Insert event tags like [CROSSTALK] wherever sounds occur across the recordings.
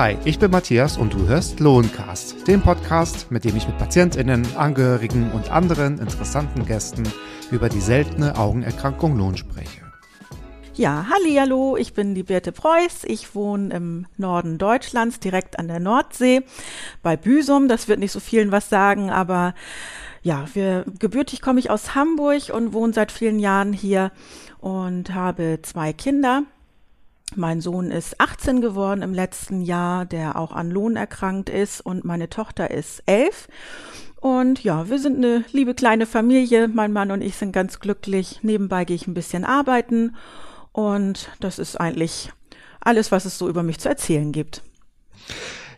Hi, ich bin Matthias und du hörst Lohncast, den Podcast, mit dem ich mit PatientInnen, Angehörigen und anderen interessanten Gästen über die seltene Augenerkrankung Lohn spreche. Ja, hallo, ich bin die Birte Preuß. Ich wohne im Norden Deutschlands, direkt an der Nordsee, bei Büsum. Das wird nicht so vielen was sagen, aber ja, wir, gebürtig komme ich aus Hamburg und wohne seit vielen Jahren hier und habe zwei Kinder. Mein Sohn ist 18 geworden im letzten Jahr, der auch an Lohn erkrankt ist und meine Tochter ist 11. Und ja, wir sind eine liebe kleine Familie. Mein Mann und ich sind ganz glücklich. Nebenbei gehe ich ein bisschen arbeiten und das ist eigentlich alles, was es so über mich zu erzählen gibt.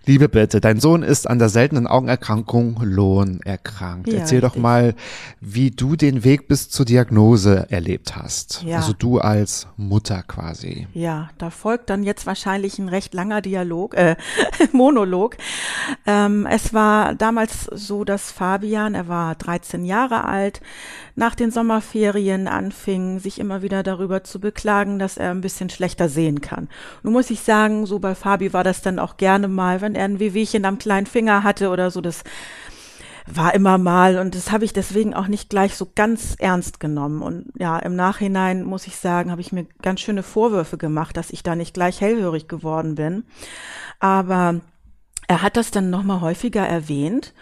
Liebe Bitte, dein Sohn ist an der seltenen Augenerkrankung Lohn erkrankt. Ja, Erzähl richtig. doch mal, wie du den Weg bis zur Diagnose erlebt hast. Ja. Also du als Mutter quasi. Ja, da folgt dann jetzt wahrscheinlich ein recht langer Dialog, äh, [LAUGHS] Monolog. Ähm, es war damals so, dass Fabian, er war 13 Jahre alt, nach den Sommerferien anfing, sich immer wieder darüber zu beklagen, dass er ein bisschen schlechter sehen kann. Nun muss ich sagen, so bei Fabi war das dann auch gerne mal, wenn er ein Wehwehchen am kleinen Finger hatte oder so, das war immer mal und das habe ich deswegen auch nicht gleich so ganz ernst genommen. Und ja, im Nachhinein muss ich sagen, habe ich mir ganz schöne Vorwürfe gemacht, dass ich da nicht gleich hellhörig geworden bin. Aber er hat das dann nochmal häufiger erwähnt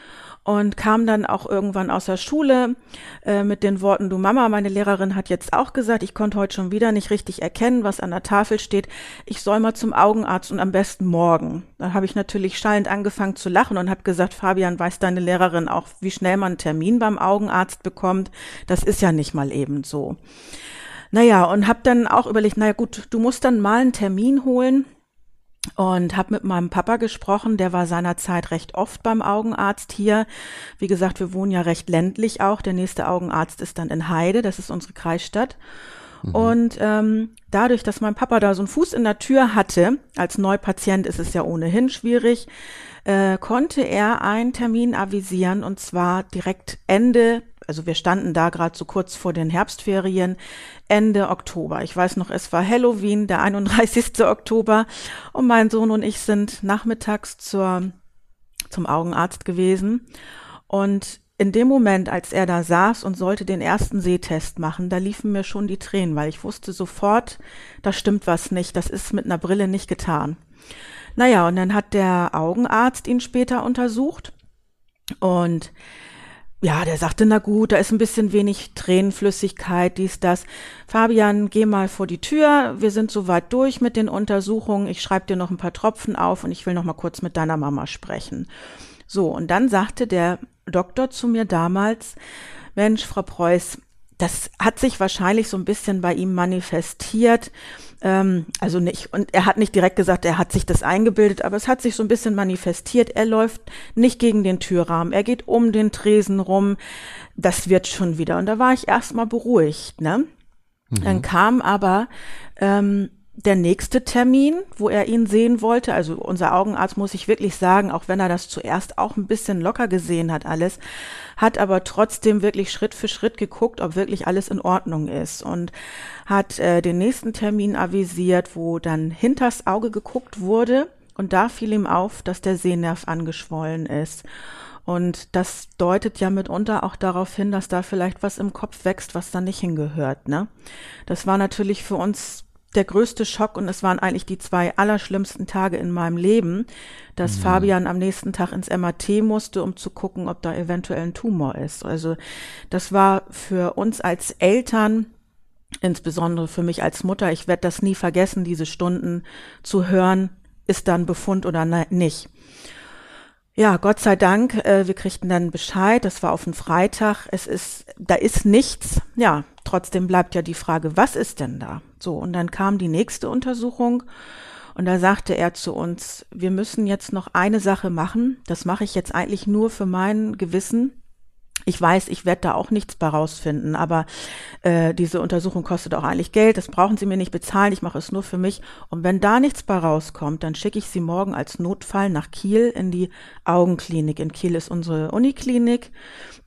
und kam dann auch irgendwann aus der Schule äh, mit den Worten, du Mama, meine Lehrerin hat jetzt auch gesagt, ich konnte heute schon wieder nicht richtig erkennen, was an der Tafel steht. Ich soll mal zum Augenarzt und am besten morgen. Dann habe ich natürlich schallend angefangen zu lachen und habe gesagt, Fabian, weiß deine Lehrerin auch, wie schnell man einen Termin beim Augenarzt bekommt? Das ist ja nicht mal eben so. Naja, und habe dann auch überlegt, naja gut, du musst dann mal einen Termin holen und habe mit meinem Papa gesprochen, der war seinerzeit recht oft beim Augenarzt hier. Wie gesagt, wir wohnen ja recht ländlich auch. Der nächste Augenarzt ist dann in Heide, das ist unsere Kreisstadt. Mhm. Und ähm, dadurch, dass mein Papa da so einen Fuß in der Tür hatte, als Neupatient ist es ja ohnehin schwierig, äh, konnte er einen Termin avisieren und zwar direkt Ende also wir standen da gerade so kurz vor den Herbstferien, Ende Oktober. Ich weiß noch, es war Halloween, der 31. Oktober und mein Sohn und ich sind nachmittags zur, zum Augenarzt gewesen und in dem Moment, als er da saß und sollte den ersten Sehtest machen, da liefen mir schon die Tränen, weil ich wusste sofort, da stimmt was nicht, das ist mit einer Brille nicht getan. Naja, und dann hat der Augenarzt ihn später untersucht und ja, der sagte, na gut, da ist ein bisschen wenig Tränenflüssigkeit, dies, das. Fabian, geh mal vor die Tür. Wir sind soweit durch mit den Untersuchungen. Ich schreibe dir noch ein paar Tropfen auf und ich will noch mal kurz mit deiner Mama sprechen. So, und dann sagte der Doktor zu mir damals, Mensch, Frau Preuß, das hat sich wahrscheinlich so ein bisschen bei ihm manifestiert. Ähm, also nicht, und er hat nicht direkt gesagt, er hat sich das eingebildet, aber es hat sich so ein bisschen manifestiert. Er läuft nicht gegen den Türrahmen, er geht um den Tresen rum. Das wird schon wieder. Und da war ich erstmal beruhigt, ne? Mhm. Dann kam aber ähm, der nächste Termin, wo er ihn sehen wollte, also unser Augenarzt muss ich wirklich sagen, auch wenn er das zuerst auch ein bisschen locker gesehen hat alles, hat aber trotzdem wirklich Schritt für Schritt geguckt, ob wirklich alles in Ordnung ist und hat äh, den nächsten Termin avisiert, wo dann hinters Auge geguckt wurde und da fiel ihm auf, dass der Sehnerv angeschwollen ist. Und das deutet ja mitunter auch darauf hin, dass da vielleicht was im Kopf wächst, was da nicht hingehört. Ne? Das war natürlich für uns der größte Schock und es waren eigentlich die zwei allerschlimmsten Tage in meinem Leben, dass mhm. Fabian am nächsten Tag ins MAT musste, um zu gucken, ob da eventuell ein Tumor ist. Also das war für uns als Eltern, insbesondere für mich als Mutter, ich werde das nie vergessen, diese Stunden zu hören, ist dann Befund oder ne, nicht. Ja, Gott sei Dank, äh, wir kriegten dann Bescheid, das war auf den Freitag, es ist, da ist nichts, ja, trotzdem bleibt ja die Frage, was ist denn da? So, und dann kam die nächste Untersuchung und da sagte er zu uns, wir müssen jetzt noch eine Sache machen. Das mache ich jetzt eigentlich nur für mein Gewissen. Ich weiß, ich werde da auch nichts bei rausfinden, aber äh, diese Untersuchung kostet auch eigentlich Geld. Das brauchen Sie mir nicht bezahlen. Ich mache es nur für mich. Und wenn da nichts bei rauskommt, dann schicke ich Sie morgen als Notfall nach Kiel in die Augenklinik. In Kiel ist unsere Uniklinik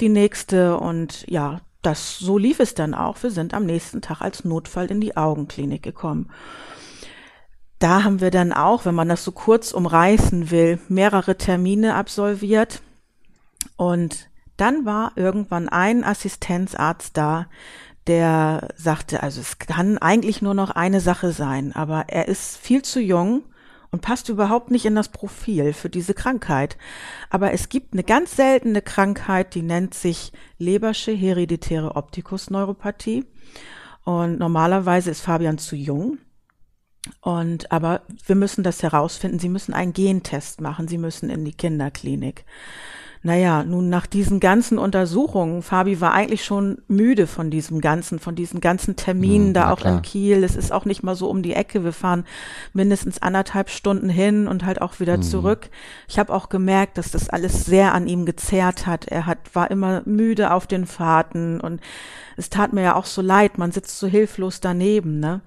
die nächste. Und ja, das, so lief es dann auch. Wir sind am nächsten Tag als Notfall in die Augenklinik gekommen. da haben wir dann auch, wenn man das so kurz umreißen will, mehrere Termine absolviert. Und dann war irgendwann ein Assistenzarzt da, der sagte, also es kann eigentlich nur noch eine Sache sein, aber er ist viel zu jung und passt überhaupt nicht in das Profil für diese Krankheit. Aber es gibt eine ganz seltene Krankheit, die nennt sich Lebersche hereditäre Optikusneuropathie. Und normalerweise ist Fabian zu jung. Und aber wir müssen das herausfinden. Sie müssen einen Gentest machen. Sie müssen in die Kinderklinik. Naja, nun nach diesen ganzen Untersuchungen, Fabi war eigentlich schon müde von diesem ganzen, von diesen ganzen Terminen mhm, da auch klar. in Kiel. Es ist auch nicht mal so um die Ecke. Wir fahren mindestens anderthalb Stunden hin und halt auch wieder mhm. zurück. Ich habe auch gemerkt, dass das alles sehr an ihm gezerrt hat. Er hat, war immer müde auf den Fahrten und es tat mir ja auch so leid. Man sitzt so hilflos daneben, ne?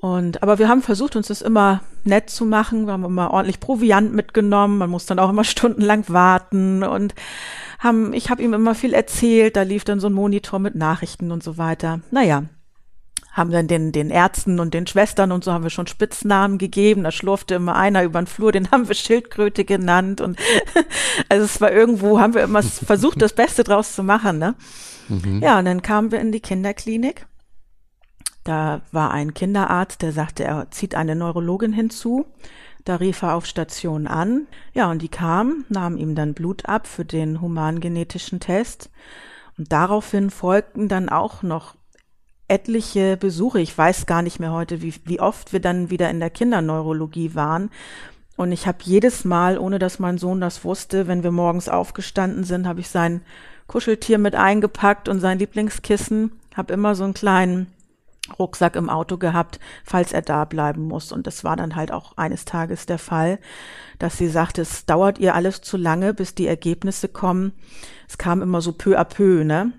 Und, aber wir haben versucht, uns das immer nett zu machen. Wir haben immer ordentlich Proviant mitgenommen. Man muss dann auch immer [LAUGHS] stundenlang warten und haben, ich habe ihm immer viel erzählt. Da lief dann so ein Monitor mit Nachrichten und so weiter. Naja, haben dann den, den Ärzten und den Schwestern und so haben wir schon Spitznamen gegeben. Da schlurfte immer einer über den Flur, den haben wir Schildkröte genannt. Und [LAUGHS] also es war irgendwo, haben wir immer versucht, das Beste draus zu machen. Ne? Mhm. Ja, und dann kamen wir in die Kinderklinik da war ein Kinderarzt, der sagte, er zieht eine Neurologin hinzu. Da rief er auf Station an. Ja, und die kam, nahm ihm dann Blut ab für den humangenetischen Test. Und daraufhin folgten dann auch noch etliche Besuche. Ich weiß gar nicht mehr heute, wie, wie oft wir dann wieder in der Kinderneurologie waren. Und ich habe jedes Mal, ohne dass mein Sohn das wusste, wenn wir morgens aufgestanden sind, habe ich sein Kuscheltier mit eingepackt und sein Lieblingskissen, habe immer so einen kleinen Rucksack im Auto gehabt, falls er da bleiben muss. Und das war dann halt auch eines Tages der Fall, dass sie sagte, es dauert ihr alles zu lange, bis die Ergebnisse kommen. Es kam immer so peu à peu, ne?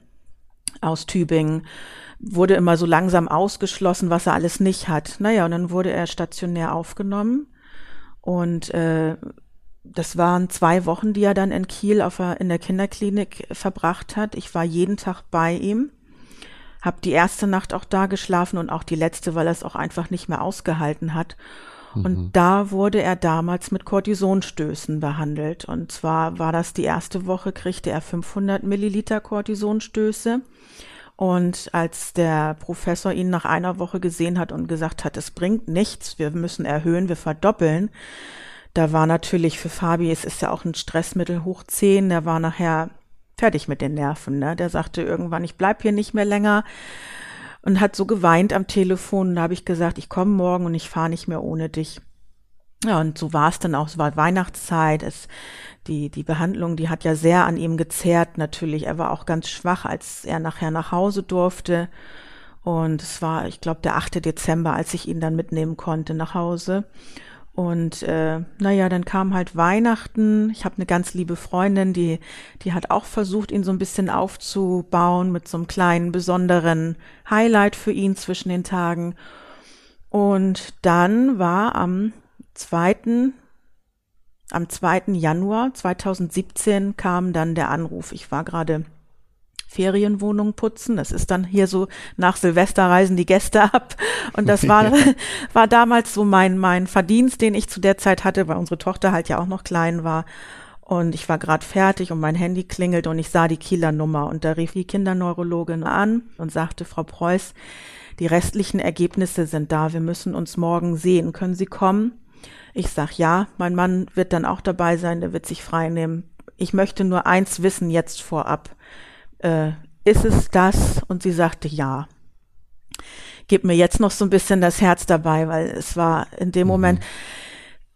Aus Tübingen. Wurde immer so langsam ausgeschlossen, was er alles nicht hat. Naja, und dann wurde er stationär aufgenommen. Und äh, das waren zwei Wochen, die er dann in Kiel auf, in der Kinderklinik verbracht hat. Ich war jeden Tag bei ihm habe die erste Nacht auch da geschlafen und auch die letzte, weil er es auch einfach nicht mehr ausgehalten hat. Mhm. Und da wurde er damals mit Cortisonstößen behandelt. Und zwar war das die erste Woche, kriegte er 500 Milliliter Cortisonstöße. Und als der Professor ihn nach einer Woche gesehen hat und gesagt hat, es bringt nichts, wir müssen erhöhen, wir verdoppeln, da war natürlich für Fabi, es ist ja auch ein Stressmittel hoch 10, der war nachher fertig mit den Nerven. Ne? Der sagte irgendwann, ich bleib hier nicht mehr länger und hat so geweint am Telefon. Da habe ich gesagt, ich komme morgen und ich fahre nicht mehr ohne dich. Ja, und so war es dann auch. Es war Weihnachtszeit. Es, die, die Behandlung, die hat ja sehr an ihm gezerrt, natürlich. Er war auch ganz schwach, als er nachher nach Hause durfte. Und es war, ich glaube, der 8. Dezember, als ich ihn dann mitnehmen konnte nach Hause. Und äh, naja, dann kam halt Weihnachten. Ich habe eine ganz liebe Freundin, die, die hat auch versucht, ihn so ein bisschen aufzubauen mit so einem kleinen besonderen Highlight für ihn zwischen den Tagen. Und dann war am zweiten, am zweiten Januar 2017 kam dann der Anruf. Ich war gerade Ferienwohnung putzen. Das ist dann hier so nach Silvester reisen die Gäste ab. Und das war, [LAUGHS] war damals so mein, mein Verdienst, den ich zu der Zeit hatte, weil unsere Tochter halt ja auch noch klein war. Und ich war gerade fertig und mein Handy klingelt und ich sah die Kieler Nummer und da rief die Kinderneurologin an und sagte, Frau Preuß, die restlichen Ergebnisse sind da, wir müssen uns morgen sehen. Können Sie kommen? Ich sag ja, mein Mann wird dann auch dabei sein, der wird sich frei nehmen. Ich möchte nur eins wissen jetzt vorab äh, ist es das? Und sie sagte ja. Gib mir jetzt noch so ein bisschen das Herz dabei, weil es war in dem mhm. Moment,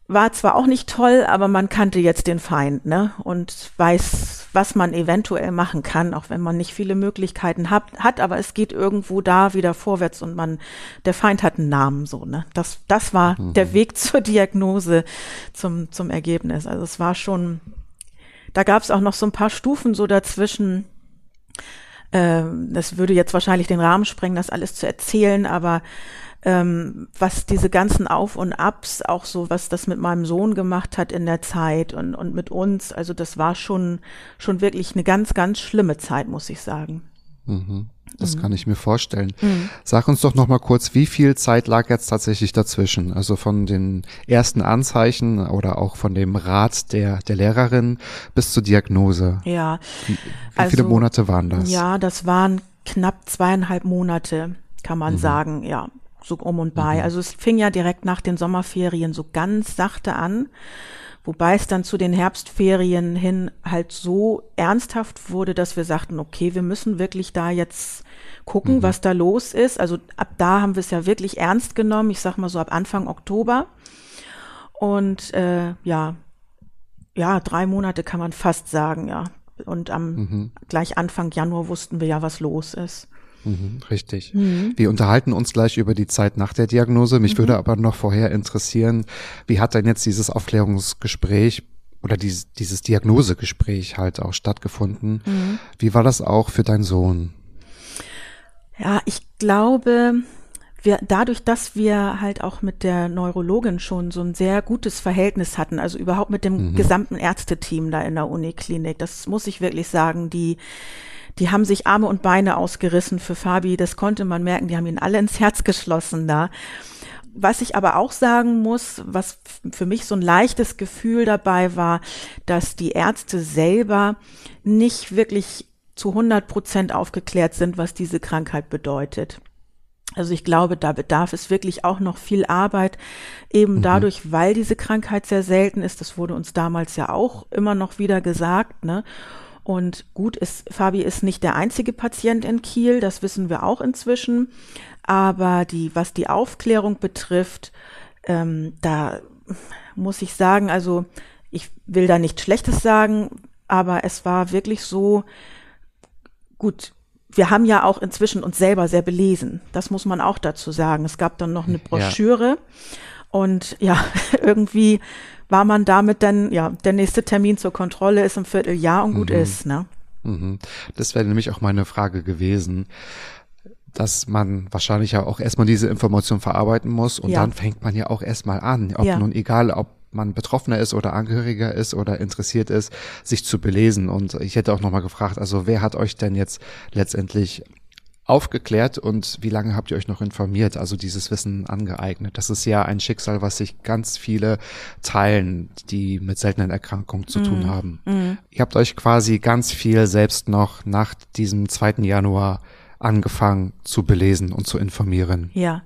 war zwar auch nicht toll, aber man kannte jetzt den Feind, ne? Und weiß, was man eventuell machen kann, auch wenn man nicht viele Möglichkeiten hat, hat, aber es geht irgendwo da wieder vorwärts und man, der Feind hat einen Namen, so, ne? Das, das war mhm. der Weg [LAUGHS] zur Diagnose, zum, zum Ergebnis. Also es war schon, da gab es auch noch so ein paar Stufen so dazwischen, das würde jetzt wahrscheinlich den Rahmen sprengen, das alles zu erzählen, aber ähm, was diese ganzen Auf und Abs, auch so, was das mit meinem Sohn gemacht hat in der Zeit und, und mit uns, also das war schon, schon wirklich eine ganz, ganz schlimme Zeit, muss ich sagen. Mhm. Das mhm. kann ich mir vorstellen. Mhm. Sag uns doch noch mal kurz, wie viel Zeit lag jetzt tatsächlich dazwischen? Also von den ersten Anzeichen oder auch von dem Rat der, der Lehrerin bis zur Diagnose. Ja. Wie, wie also, viele Monate waren das? Ja, das waren knapp zweieinhalb Monate, kann man mhm. sagen, ja, so um und bei. Mhm. Also es fing ja direkt nach den Sommerferien so ganz sachte an. Wobei es dann zu den Herbstferien hin halt so ernsthaft wurde, dass wir sagten, okay, wir müssen wirklich da jetzt gucken, mhm. was da los ist. Also ab da haben wir es ja wirklich ernst genommen. Ich sag mal so ab Anfang Oktober. Und äh, ja, ja, drei Monate kann man fast sagen, ja. Und am mhm. gleich Anfang Januar wussten wir ja, was los ist. Mhm, richtig. Mhm. Wir unterhalten uns gleich über die Zeit nach der Diagnose. Mich mhm. würde aber noch vorher interessieren, wie hat denn jetzt dieses Aufklärungsgespräch oder dieses, dieses Diagnosegespräch halt auch stattgefunden? Mhm. Wie war das auch für deinen Sohn? Ja, ich glaube, wir, dadurch, dass wir halt auch mit der Neurologin schon so ein sehr gutes Verhältnis hatten, also überhaupt mit dem mhm. gesamten Ärzteteam da in der Uniklinik, das muss ich wirklich sagen, die die haben sich Arme und Beine ausgerissen für Fabi. Das konnte man merken. Die haben ihn alle ins Herz geschlossen da. Was ich aber auch sagen muss, was für mich so ein leichtes Gefühl dabei war, dass die Ärzte selber nicht wirklich zu 100 Prozent aufgeklärt sind, was diese Krankheit bedeutet. Also ich glaube, da bedarf es wirklich auch noch viel Arbeit, eben mhm. dadurch, weil diese Krankheit sehr selten ist. Das wurde uns damals ja auch immer noch wieder gesagt, ne? Und gut ist, Fabi ist nicht der einzige Patient in Kiel, das wissen wir auch inzwischen. Aber die, was die Aufklärung betrifft, ähm, da muss ich sagen, also ich will da nichts Schlechtes sagen, aber es war wirklich so gut. Wir haben ja auch inzwischen uns selber sehr belesen. Das muss man auch dazu sagen. Es gab dann noch eine Broschüre ja. und ja, [LAUGHS] irgendwie war man damit dann, ja, der nächste Termin zur Kontrolle ist im Vierteljahr und gut mhm. ist, ne? Mhm. Das wäre nämlich auch meine Frage gewesen dass man wahrscheinlich ja auch erstmal diese Information verarbeiten muss und ja. dann fängt man ja auch erstmal an, ob ja. nun egal, ob man Betroffener ist oder Angehöriger ist oder interessiert ist, sich zu belesen. Und ich hätte auch nochmal gefragt, also wer hat euch denn jetzt letztendlich aufgeklärt und wie lange habt ihr euch noch informiert, also dieses Wissen angeeignet? Das ist ja ein Schicksal, was sich ganz viele teilen, die mit seltenen Erkrankungen zu mm. tun haben. Mm. Ihr habt euch quasi ganz viel selbst noch nach diesem 2. Januar angefangen zu belesen und zu informieren. Ja,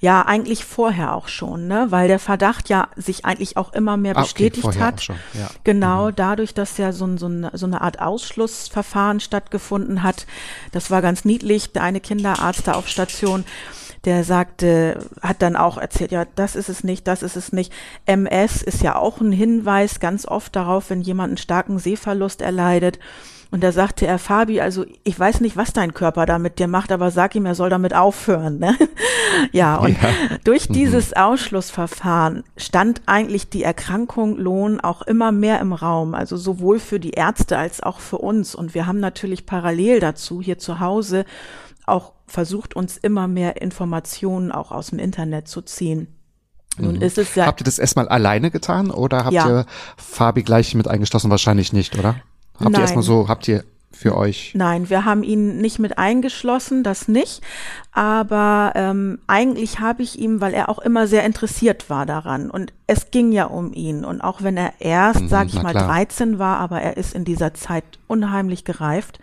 ja, eigentlich vorher auch schon, ne, weil der Verdacht ja sich eigentlich auch immer mehr bestätigt ah, okay, hat. Ja. Genau, mhm. dadurch, dass ja so, so, eine, so eine Art Ausschlussverfahren stattgefunden hat. Das war ganz niedlich. Der eine Kinderarzt da auf Station der sagte, hat dann auch erzählt, ja, das ist es nicht, das ist es nicht. MS ist ja auch ein Hinweis ganz oft darauf, wenn jemand einen starken Sehverlust erleidet. Und da sagte er, Fabi, also ich weiß nicht, was dein Körper da mit dir macht, aber sag ihm, er soll damit aufhören. Ne? [LAUGHS] ja, und ja. durch mhm. dieses Ausschlussverfahren stand eigentlich die Erkrankung Lohn auch immer mehr im Raum, also sowohl für die Ärzte als auch für uns. Und wir haben natürlich parallel dazu hier zu Hause auch versucht, uns immer mehr Informationen auch aus dem Internet zu ziehen. Nun mhm. ist es ja. Habt ihr das erstmal alleine getan oder habt ja. ihr Fabi gleich mit eingeschlossen? Wahrscheinlich nicht, oder? Habt Nein. ihr erstmal so, habt ihr für euch? Nein, wir haben ihn nicht mit eingeschlossen, das nicht. Aber ähm, eigentlich habe ich ihm, weil er auch immer sehr interessiert war daran und es ging ja um ihn. Und auch wenn er erst, mhm, sag ich mal, klar. 13 war, aber er ist in dieser Zeit unheimlich gereift.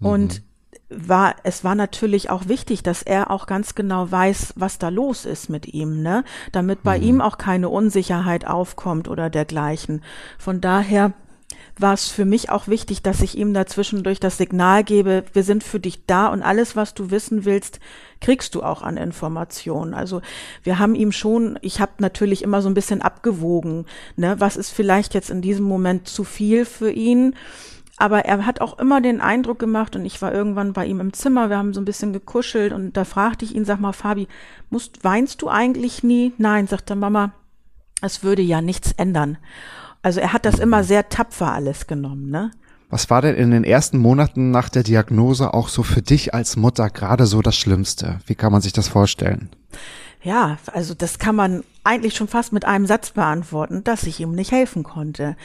Mhm. Und war, es war natürlich auch wichtig, dass er auch ganz genau weiß, was da los ist mit ihm, ne? Damit bei mhm. ihm auch keine Unsicherheit aufkommt oder dergleichen. Von daher war es für mich auch wichtig, dass ich ihm dazwischendurch das Signal gebe, wir sind für dich da und alles, was du wissen willst, kriegst du auch an Informationen. Also wir haben ihm schon, ich habe natürlich immer so ein bisschen abgewogen, ne, was ist vielleicht jetzt in diesem Moment zu viel für ihn. Aber er hat auch immer den Eindruck gemacht, und ich war irgendwann bei ihm im Zimmer, wir haben so ein bisschen gekuschelt und da fragte ich ihn, sag mal, Fabi, musst, weinst du eigentlich nie? Nein, sagte Mama, es würde ja nichts ändern. Also er hat das immer sehr tapfer alles genommen, ne? Was war denn in den ersten Monaten nach der Diagnose auch so für dich als Mutter gerade so das Schlimmste? Wie kann man sich das vorstellen? Ja, also das kann man eigentlich schon fast mit einem Satz beantworten, dass ich ihm nicht helfen konnte.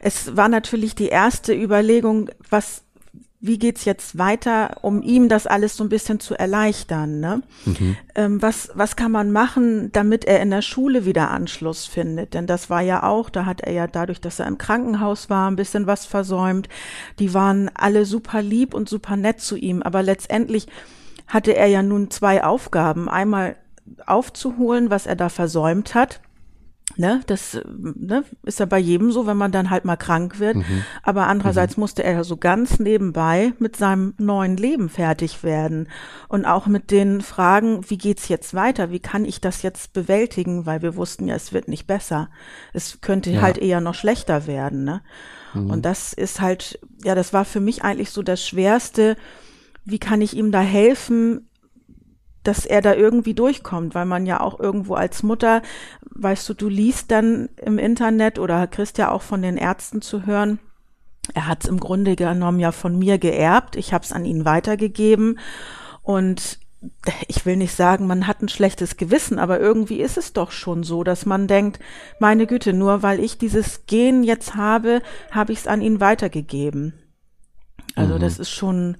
Es war natürlich die erste Überlegung, was wie geht's jetzt weiter, um ihm das alles so ein bisschen zu erleichtern. Ne? Mhm. Ähm, was, was kann man machen, damit er in der Schule wieder Anschluss findet? Denn das war ja auch, da hat er ja dadurch, dass er im Krankenhaus war, ein bisschen was versäumt. Die waren alle super lieb und super nett zu ihm, aber letztendlich hatte er ja nun zwei Aufgaben. Einmal aufzuholen, was er da versäumt hat Ne, das ne, ist ja bei jedem so, wenn man dann halt mal krank wird. Mhm. Aber andererseits mhm. musste er ja so ganz nebenbei mit seinem neuen Leben fertig werden. Und auch mit den Fragen, wie geht's jetzt weiter? Wie kann ich das jetzt bewältigen? Weil wir wussten ja, es wird nicht besser. Es könnte ja. halt eher noch schlechter werden. Ne? Mhm. Und das ist halt, ja, das war für mich eigentlich so das Schwerste. Wie kann ich ihm da helfen, dass er da irgendwie durchkommt, weil man ja auch irgendwo als Mutter, weißt du, du liest dann im Internet oder kriegst ja auch von den Ärzten zu hören, er hat es im Grunde genommen ja von mir geerbt, ich habe es an ihn weitergegeben und ich will nicht sagen, man hat ein schlechtes Gewissen, aber irgendwie ist es doch schon so, dass man denkt, meine Güte, nur weil ich dieses Gen jetzt habe, habe ich es an ihn weitergegeben. Also mhm. das ist schon,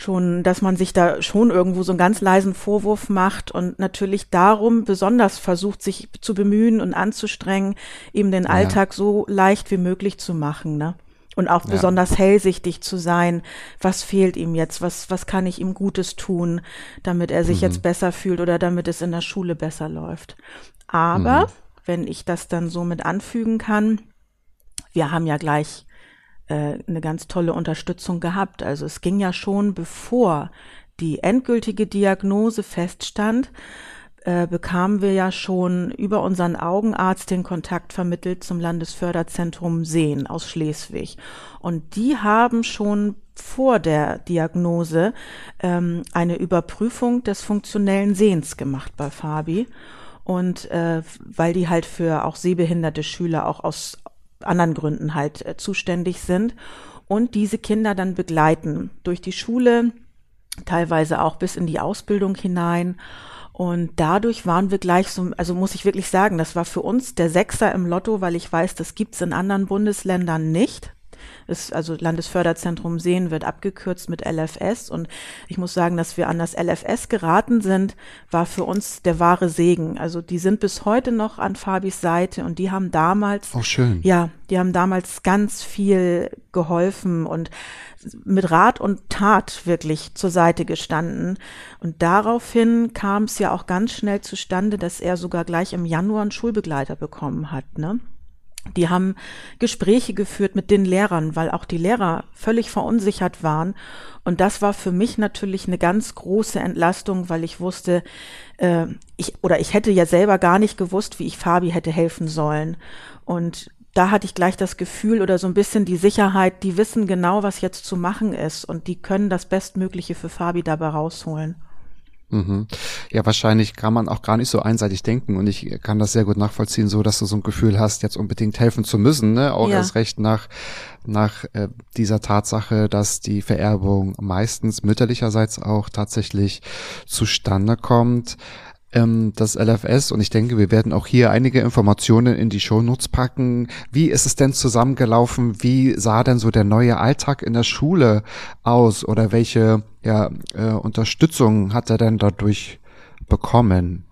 schon, dass man sich da schon irgendwo so einen ganz leisen Vorwurf macht und natürlich darum besonders versucht, sich zu bemühen und anzustrengen, eben den ja. Alltag so leicht wie möglich zu machen, ne? Und auch ja. besonders hellsichtig zu sein, was fehlt ihm jetzt, was, was kann ich ihm Gutes tun, damit er sich mhm. jetzt besser fühlt oder damit es in der Schule besser läuft. Aber, mhm. wenn ich das dann so mit anfügen kann, wir haben ja gleich äh, eine ganz tolle Unterstützung gehabt. Also es ging ja schon, bevor die endgültige Diagnose feststand, äh, bekamen wir ja schon über unseren Augenarzt den Kontakt vermittelt zum Landesförderzentrum Sehen aus Schleswig. Und die haben schon vor der Diagnose ähm, eine Überprüfung des funktionellen Sehens gemacht bei Fabi. Und äh, weil die halt für auch sehbehinderte Schüler auch aus anderen Gründen halt äh, zuständig sind und diese Kinder dann begleiten durch die Schule, teilweise auch bis in die Ausbildung hinein. Und dadurch waren wir gleich so, also muss ich wirklich sagen, das war für uns der Sechser im Lotto, weil ich weiß, das gibt's in anderen Bundesländern nicht ist also Landesförderzentrum Sehen wird abgekürzt mit LFS und ich muss sagen, dass wir an das LFS geraten sind, war für uns der wahre Segen. Also die sind bis heute noch an Fabis Seite und die haben damals, oh schön, ja, die haben damals ganz viel geholfen und mit Rat und Tat wirklich zur Seite gestanden. Und daraufhin kam es ja auch ganz schnell zustande, dass er sogar gleich im Januar einen Schulbegleiter bekommen hat, ne? Die haben Gespräche geführt mit den Lehrern, weil auch die Lehrer völlig verunsichert waren. Und das war für mich natürlich eine ganz große Entlastung, weil ich wusste, äh, ich oder ich hätte ja selber gar nicht gewusst, wie ich Fabi hätte helfen sollen. Und da hatte ich gleich das Gefühl oder so ein bisschen die Sicherheit, die wissen genau, was jetzt zu machen ist und die können das Bestmögliche für Fabi dabei rausholen. Mhm. Ja, wahrscheinlich kann man auch gar nicht so einseitig denken und ich kann das sehr gut nachvollziehen, so dass du so ein Gefühl hast, jetzt unbedingt helfen zu müssen, ne? Auch ja. erst recht nach nach äh, dieser Tatsache, dass die Vererbung meistens mütterlicherseits auch tatsächlich zustande kommt ähm, das LFS und ich denke, wir werden auch hier einige Informationen in die Shownotes packen. Wie ist es denn zusammengelaufen? Wie sah denn so der neue Alltag in der Schule aus oder welche ja, äh, Unterstützung hat er denn dadurch bekommen?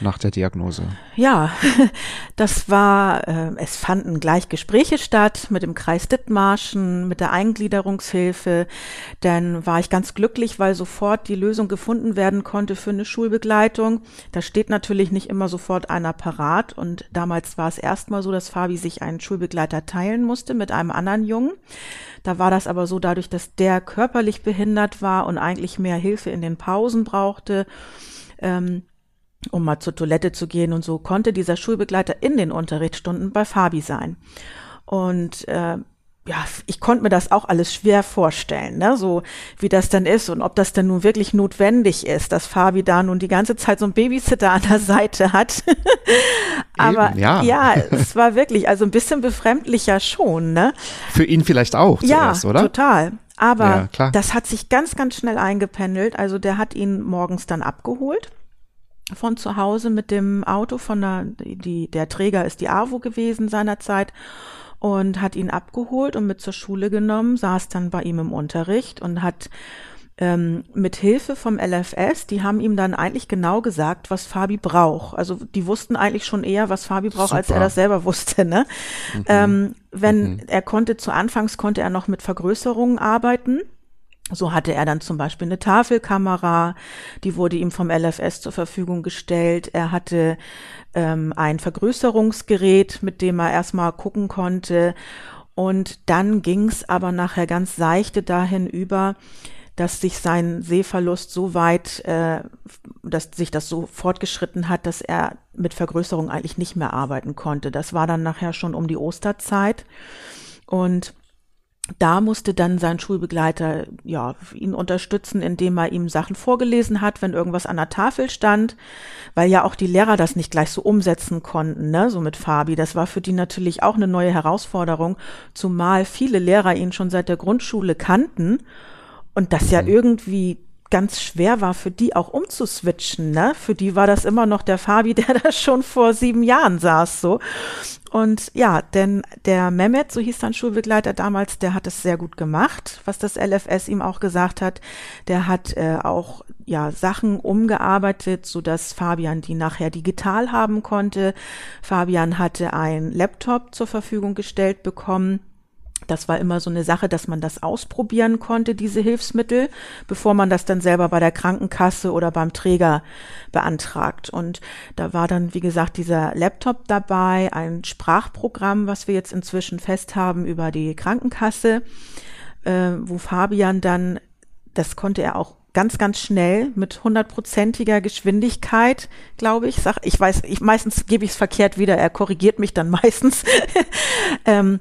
Nach der Diagnose? Ja, [LAUGHS] das war, äh, es fanden gleich Gespräche statt mit dem Kreis Dithmarschen, mit der Eingliederungshilfe. Dann war ich ganz glücklich, weil sofort die Lösung gefunden werden konnte für eine Schulbegleitung. Da steht natürlich nicht immer sofort einer parat. Und damals war es erstmal so, dass Fabi sich einen Schulbegleiter teilen musste mit einem anderen Jungen. Da war das aber so dadurch, dass der körperlich behindert war und eigentlich mehr Hilfe in den Pausen brauchte. Ähm, um mal zur Toilette zu gehen und so, konnte dieser Schulbegleiter in den Unterrichtsstunden bei Fabi sein. Und äh, ja, ich konnte mir das auch alles schwer vorstellen, ne? so wie das dann ist und ob das denn nun wirklich notwendig ist, dass Fabi da nun die ganze Zeit so ein Babysitter an der Seite hat. [LAUGHS] Aber Eben, ja. ja, es war wirklich, also ein bisschen befremdlicher schon, ne? Für ihn vielleicht auch zuerst, ja, oder? total. Aber ja, das hat sich ganz, ganz schnell eingependelt. Also der hat ihn morgens dann abgeholt von zu Hause mit dem Auto von der, die, der Träger ist die AWO gewesen seinerzeit. und hat ihn abgeholt und mit zur Schule genommen, saß dann bei ihm im Unterricht und hat ähm, mit Hilfe vom LFS, die haben ihm dann eigentlich genau gesagt, was Fabi braucht. Also die wussten eigentlich schon eher, was Fabi braucht, Super. als er das selber wusste. Ne? Mhm. Ähm, wenn mhm. er konnte, zu Anfangs konnte er noch mit Vergrößerungen arbeiten. So hatte er dann zum Beispiel eine Tafelkamera, die wurde ihm vom LFS zur Verfügung gestellt. Er hatte ähm, ein Vergrößerungsgerät, mit dem er erstmal gucken konnte. Und dann ging's aber nachher ganz seichte dahin über, dass sich sein Sehverlust so weit, äh, dass sich das so fortgeschritten hat, dass er mit Vergrößerung eigentlich nicht mehr arbeiten konnte. Das war dann nachher schon um die Osterzeit. Und da musste dann sein Schulbegleiter ja ihn unterstützen, indem er ihm Sachen vorgelesen hat, wenn irgendwas an der Tafel stand, weil ja auch die Lehrer das nicht gleich so umsetzen konnten, ne, so mit Fabi. Das war für die natürlich auch eine neue Herausforderung, zumal viele Lehrer ihn schon seit der Grundschule kannten und das ja mhm. irgendwie ganz schwer war für die auch umzuswitchen, ne? Für die war das immer noch der Fabi, [LAUGHS] der da schon vor sieben Jahren saß, so. Und ja, denn der Mehmet, so hieß sein Schulbegleiter damals, der hat es sehr gut gemacht, was das LFS ihm auch gesagt hat. Der hat äh, auch ja Sachen umgearbeitet, so dass Fabian die nachher digital haben konnte. Fabian hatte ein Laptop zur Verfügung gestellt bekommen das war immer so eine Sache, dass man das ausprobieren konnte, diese Hilfsmittel, bevor man das dann selber bei der Krankenkasse oder beim Träger beantragt. Und da war dann, wie gesagt, dieser Laptop dabei, ein Sprachprogramm, was wir jetzt inzwischen fest haben über die Krankenkasse, äh, wo Fabian dann, das konnte er auch ganz, ganz schnell mit hundertprozentiger Geschwindigkeit, glaube ich. Sag, ich weiß, ich meistens gebe ich es verkehrt wieder, er korrigiert mich dann [LAUGHS] meistens. [LAUGHS] ähm,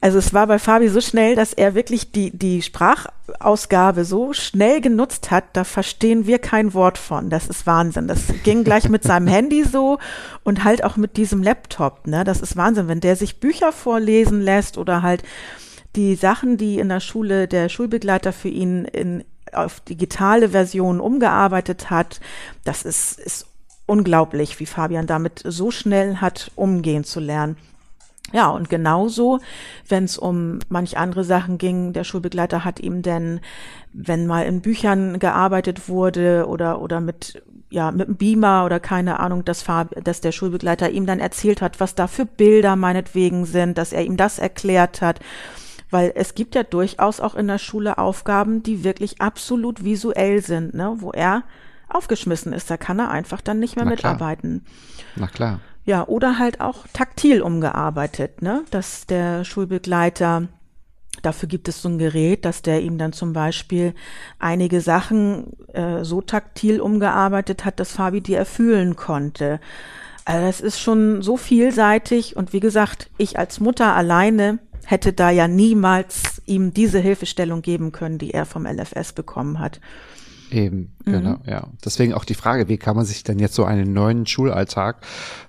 also es war bei Fabi so schnell, dass er wirklich die, die Sprachausgabe so schnell genutzt hat, da verstehen wir kein Wort von. Das ist Wahnsinn. Das ging gleich mit seinem [LAUGHS] Handy so und halt auch mit diesem Laptop. Ne? Das ist Wahnsinn, wenn der sich Bücher vorlesen lässt oder halt die Sachen, die in der Schule der Schulbegleiter für ihn in, auf digitale Versionen umgearbeitet hat. Das ist, ist unglaublich, wie Fabian damit so schnell hat umgehen zu lernen. Ja, und genauso, wenn es um manch andere Sachen ging, der Schulbegleiter hat ihm denn, wenn mal in Büchern gearbeitet wurde oder, oder mit, ja, mit einem Beamer oder keine Ahnung, dass, dass der Schulbegleiter ihm dann erzählt hat, was da für Bilder meinetwegen sind, dass er ihm das erklärt hat. Weil es gibt ja durchaus auch in der Schule Aufgaben, die wirklich absolut visuell sind, ne, wo er aufgeschmissen ist. Da kann er einfach dann nicht mehr Na mitarbeiten. Na klar. Ja, oder halt auch taktil umgearbeitet, ne? Dass der Schulbegleiter Dafür gibt es so ein Gerät, dass der ihm dann zum Beispiel einige Sachen äh, so taktil umgearbeitet hat, dass Fabi die erfüllen konnte. Also das ist schon so vielseitig und wie gesagt, ich als Mutter alleine hätte da ja niemals ihm diese Hilfestellung geben können, die er vom LFS bekommen hat. Eben. Genau, ja. Deswegen auch die Frage, wie kann man sich denn jetzt so einen neuen Schulalltag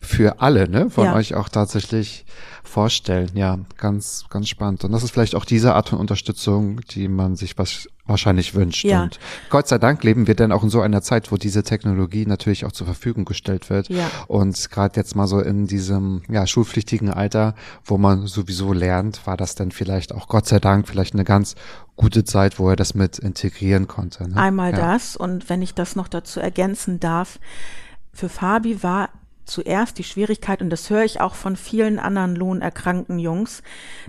für alle, ne, von ja. euch auch tatsächlich vorstellen? Ja, ganz, ganz spannend. Und das ist vielleicht auch diese Art von Unterstützung, die man sich was wahrscheinlich wünscht. Ja. Und Gott sei Dank leben wir dann auch in so einer Zeit, wo diese Technologie natürlich auch zur Verfügung gestellt wird. Ja. Und gerade jetzt mal so in diesem ja, schulpflichtigen Alter, wo man sowieso lernt, war das dann vielleicht auch Gott sei Dank vielleicht eine ganz gute Zeit, wo er das mit integrieren konnte. Ne? Einmal ja. das und wenn ich das noch dazu ergänzen darf, für Fabi war zuerst die Schwierigkeit, und das höre ich auch von vielen anderen lohnerkrankten Jungs,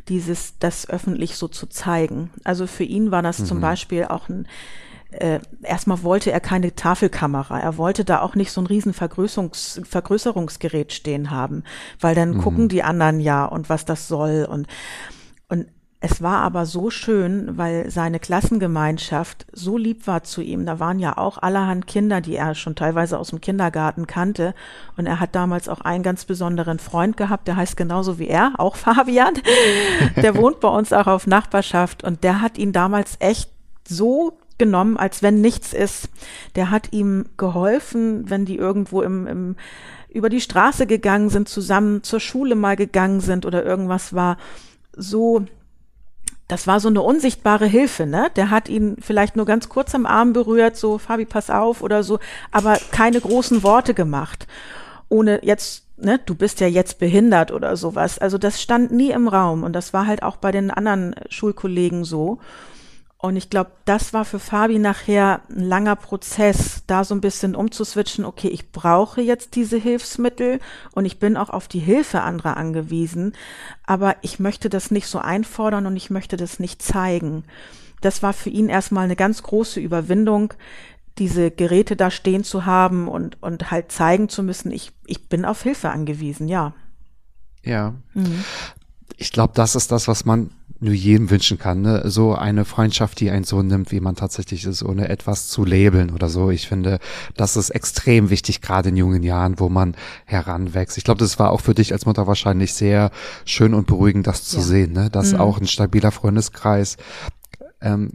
dieses, das öffentlich so zu zeigen. Also für ihn war das mhm. zum Beispiel auch ein, äh, erstmal wollte er keine Tafelkamera. Er wollte da auch nicht so ein riesen Vergrößerungs Vergrößerungsgerät stehen haben, weil dann mhm. gucken die anderen ja und was das soll und, und es war aber so schön, weil seine Klassengemeinschaft so lieb war zu ihm. Da waren ja auch allerhand Kinder, die er schon teilweise aus dem Kindergarten kannte. Und er hat damals auch einen ganz besonderen Freund gehabt, der heißt genauso wie er, auch [LAUGHS] Fabian. Der wohnt bei uns auch auf Nachbarschaft und der hat ihn damals echt so genommen, als wenn nichts ist. Der hat ihm geholfen, wenn die irgendwo im, im über die Straße gegangen sind, zusammen zur Schule mal gegangen sind oder irgendwas war. So das war so eine unsichtbare Hilfe, ne? Der hat ihn vielleicht nur ganz kurz am Arm berührt, so Fabi, pass auf oder so, aber keine großen Worte gemacht. Ohne jetzt ne, du bist ja jetzt behindert oder sowas. Also das stand nie im Raum und das war halt auch bei den anderen Schulkollegen so. Und ich glaube, das war für Fabi nachher ein langer Prozess, da so ein bisschen umzuswitchen, okay, ich brauche jetzt diese Hilfsmittel und ich bin auch auf die Hilfe anderer angewiesen, aber ich möchte das nicht so einfordern und ich möchte das nicht zeigen. Das war für ihn erstmal eine ganz große Überwindung, diese Geräte da stehen zu haben und, und halt zeigen zu müssen, ich, ich bin auf Hilfe angewiesen, ja. Ja. Mhm. Ich glaube, das ist das, was man nur jedem wünschen kann. Ne? So eine Freundschaft, die einen so nimmt, wie man tatsächlich ist, ohne etwas zu labeln oder so. Ich finde, das ist extrem wichtig, gerade in jungen Jahren, wo man heranwächst. Ich glaube, das war auch für dich als Mutter wahrscheinlich sehr schön und beruhigend, das zu ja. sehen, ne? dass mhm. auch ein stabiler Freundeskreis ähm,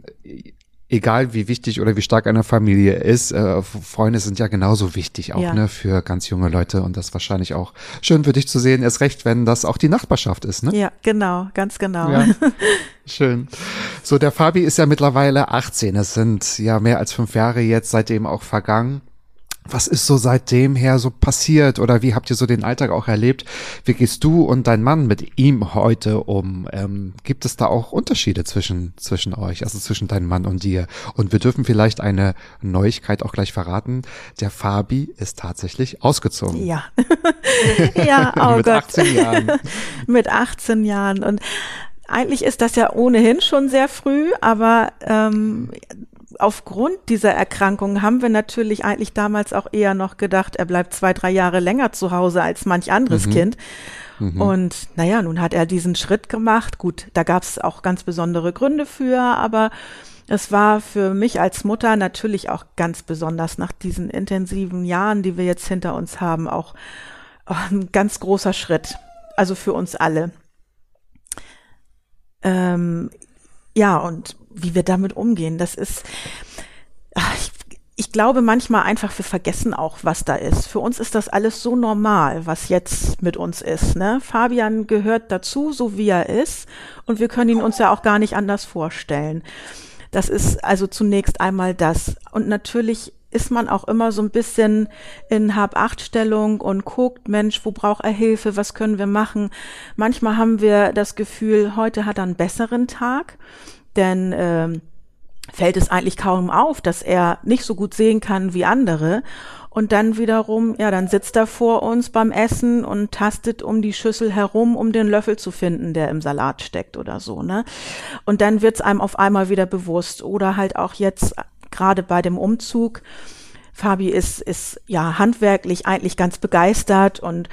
egal wie wichtig oder wie stark eine Familie ist, äh, Freunde sind ja genauso wichtig auch ja. ne, für ganz junge Leute und das wahrscheinlich auch schön für dich zu sehen, erst recht, wenn das auch die Nachbarschaft ist. Ne? Ja, genau, ganz genau. Ja. [LAUGHS] Schön. So, der Fabi ist ja mittlerweile 18. Es sind ja mehr als fünf Jahre jetzt seitdem auch vergangen. Was ist so seitdem her so passiert oder wie habt ihr so den Alltag auch erlebt? Wie gehst du und dein Mann mit ihm heute um? Ähm, gibt es da auch Unterschiede zwischen, zwischen euch, also zwischen deinem Mann und dir? Und wir dürfen vielleicht eine Neuigkeit auch gleich verraten. Der Fabi ist tatsächlich ausgezogen. Ja. [LAUGHS] ja, oh mit Gott. 18 Jahren. [LAUGHS] mit 18 Jahren. Und eigentlich ist das ja ohnehin schon sehr früh, aber ähm, aufgrund dieser Erkrankung haben wir natürlich eigentlich damals auch eher noch gedacht, er bleibt zwei, drei Jahre länger zu Hause als manch anderes mhm. Kind. Mhm. Und naja, nun hat er diesen Schritt gemacht. Gut, da gab es auch ganz besondere Gründe für, aber es war für mich als Mutter natürlich auch ganz besonders nach diesen intensiven Jahren, die wir jetzt hinter uns haben, auch oh, ein ganz großer Schritt. Also für uns alle. Ähm, ja, und wie wir damit umgehen. Das ist, ich, ich glaube manchmal einfach, wir vergessen auch, was da ist. Für uns ist das alles so normal, was jetzt mit uns ist. Ne? Fabian gehört dazu, so wie er ist, und wir können ihn uns ja auch gar nicht anders vorstellen. Das ist also zunächst einmal das. Und natürlich ist man auch immer so ein bisschen in Hab-Acht-Stellung und guckt, Mensch, wo braucht er Hilfe, was können wir machen? Manchmal haben wir das Gefühl, heute hat er einen besseren Tag denn ähm, fällt es eigentlich kaum auf, dass er nicht so gut sehen kann wie andere. Und dann wiederum, ja, dann sitzt er vor uns beim Essen und tastet um die Schüssel herum, um den Löffel zu finden, der im Salat steckt oder so, ne? Und dann wird's einem auf einmal wieder bewusst. Oder halt auch jetzt gerade bei dem Umzug. Fabi ist, ist ja handwerklich eigentlich ganz begeistert und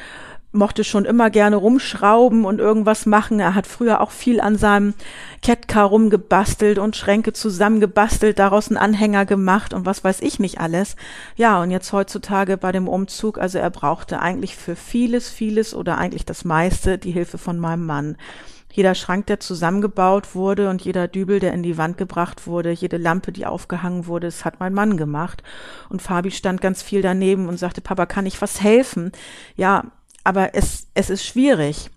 mochte schon immer gerne rumschrauben und irgendwas machen. Er hat früher auch viel an seinem Catcar rumgebastelt und Schränke zusammengebastelt, daraus einen Anhänger gemacht und was weiß ich nicht alles. Ja, und jetzt heutzutage bei dem Umzug, also er brauchte eigentlich für vieles, vieles oder eigentlich das meiste die Hilfe von meinem Mann. Jeder Schrank, der zusammengebaut wurde und jeder Dübel, der in die Wand gebracht wurde, jede Lampe, die aufgehangen wurde, das hat mein Mann gemacht. Und Fabi stand ganz viel daneben und sagte, Papa, kann ich was helfen? Ja, aber es, es ist schwierig.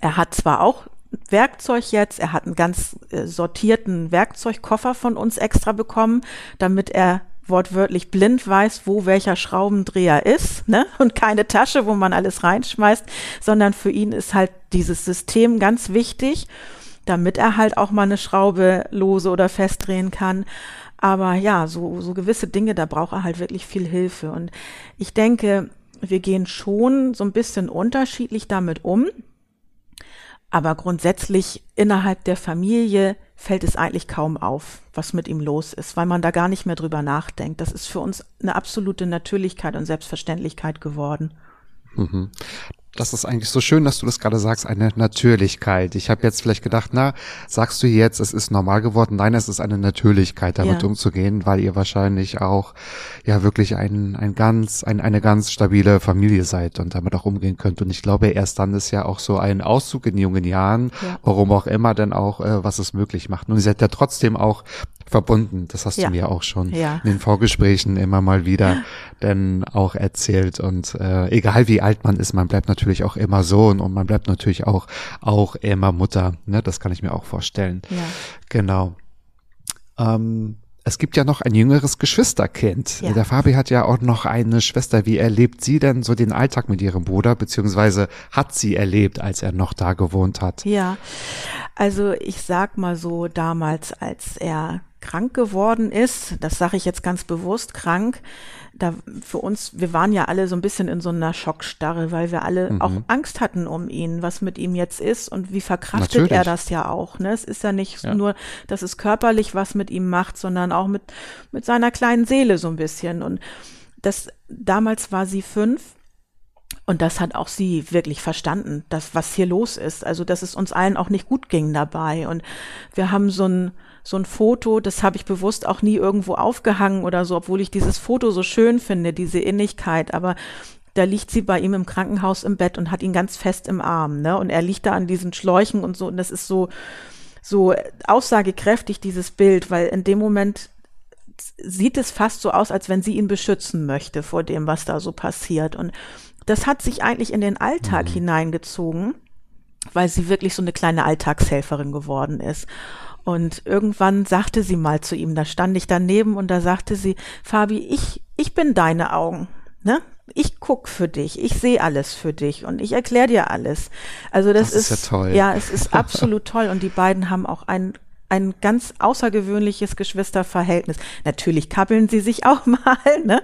Er hat zwar auch Werkzeug jetzt, er hat einen ganz äh, sortierten Werkzeugkoffer von uns extra bekommen, damit er wortwörtlich blind weiß, wo welcher Schraubendreher ist, ne? [LAUGHS] Und keine Tasche, wo man alles reinschmeißt, sondern für ihn ist halt dieses System ganz wichtig, damit er halt auch mal eine Schraube lose oder festdrehen kann. Aber ja, so, so gewisse Dinge, da braucht er halt wirklich viel Hilfe. Und ich denke, wir gehen schon so ein bisschen unterschiedlich damit um. Aber grundsätzlich innerhalb der Familie fällt es eigentlich kaum auf, was mit ihm los ist, weil man da gar nicht mehr drüber nachdenkt. Das ist für uns eine absolute Natürlichkeit und Selbstverständlichkeit geworden. Das ist eigentlich so schön, dass du das gerade sagst, eine Natürlichkeit. Ich habe jetzt vielleicht gedacht, na, sagst du jetzt, es ist normal geworden? Nein, es ist eine Natürlichkeit, damit ja. umzugehen, weil ihr wahrscheinlich auch ja wirklich ein, ein ganz, ein, eine ganz stabile Familie seid und damit auch umgehen könnt. Und ich glaube, erst dann ist ja auch so ein Auszug in jungen Jahren, ja. warum auch immer, dann auch, äh, was es möglich macht. Und ihr seid ja trotzdem auch verbunden. Das hast ja. du mir auch schon ja. in den Vorgesprächen immer mal wieder denn auch erzählt. Und äh, egal wie alt man ist, man bleibt natürlich auch immer Sohn und man bleibt natürlich auch auch immer Mutter. Ne? Das kann ich mir auch vorstellen. Ja. Genau. Ähm, Es gibt ja noch ein jüngeres Geschwisterkind. Ja. Der Fabi hat ja auch noch eine Schwester. Wie erlebt sie denn so den Alltag mit ihrem Bruder, beziehungsweise hat sie erlebt, als er noch da gewohnt hat? Ja, also ich sag mal so, damals, als er krank geworden ist, das sage ich jetzt ganz bewusst, krank, da für uns, wir waren ja alle so ein bisschen in so einer Schockstarre, weil wir alle mhm. auch Angst hatten um ihn, was mit ihm jetzt ist und wie verkraftet Natürlich. er das ja auch. Ne? Es ist ja nicht ja. nur, dass es körperlich was mit ihm macht, sondern auch mit, mit seiner kleinen Seele so ein bisschen. Und das, damals war sie fünf und das hat auch sie wirklich verstanden, dass was hier los ist. Also, dass es uns allen auch nicht gut ging dabei. Und wir haben so ein, so ein Foto, das habe ich bewusst auch nie irgendwo aufgehangen oder so, obwohl ich dieses Foto so schön finde, diese Innigkeit. Aber da liegt sie bei ihm im Krankenhaus im Bett und hat ihn ganz fest im Arm, ne? Und er liegt da an diesen Schläuchen und so. Und das ist so, so aussagekräftig, dieses Bild, weil in dem Moment sieht es fast so aus, als wenn sie ihn beschützen möchte vor dem, was da so passiert. Und das hat sich eigentlich in den Alltag mhm. hineingezogen, weil sie wirklich so eine kleine Alltagshelferin geworden ist. Und irgendwann sagte sie mal zu ihm, da stand ich daneben und da sagte sie, Fabi, ich, ich bin deine Augen. Ne? Ich guck für dich, ich sehe alles für dich und ich erkläre dir alles. Also das, das ist, ist, ja toll. Ja, es ist absolut toll und die beiden haben auch ein ein ganz außergewöhnliches Geschwisterverhältnis. Natürlich kabbeln sie sich auch [LAUGHS] mal, ne?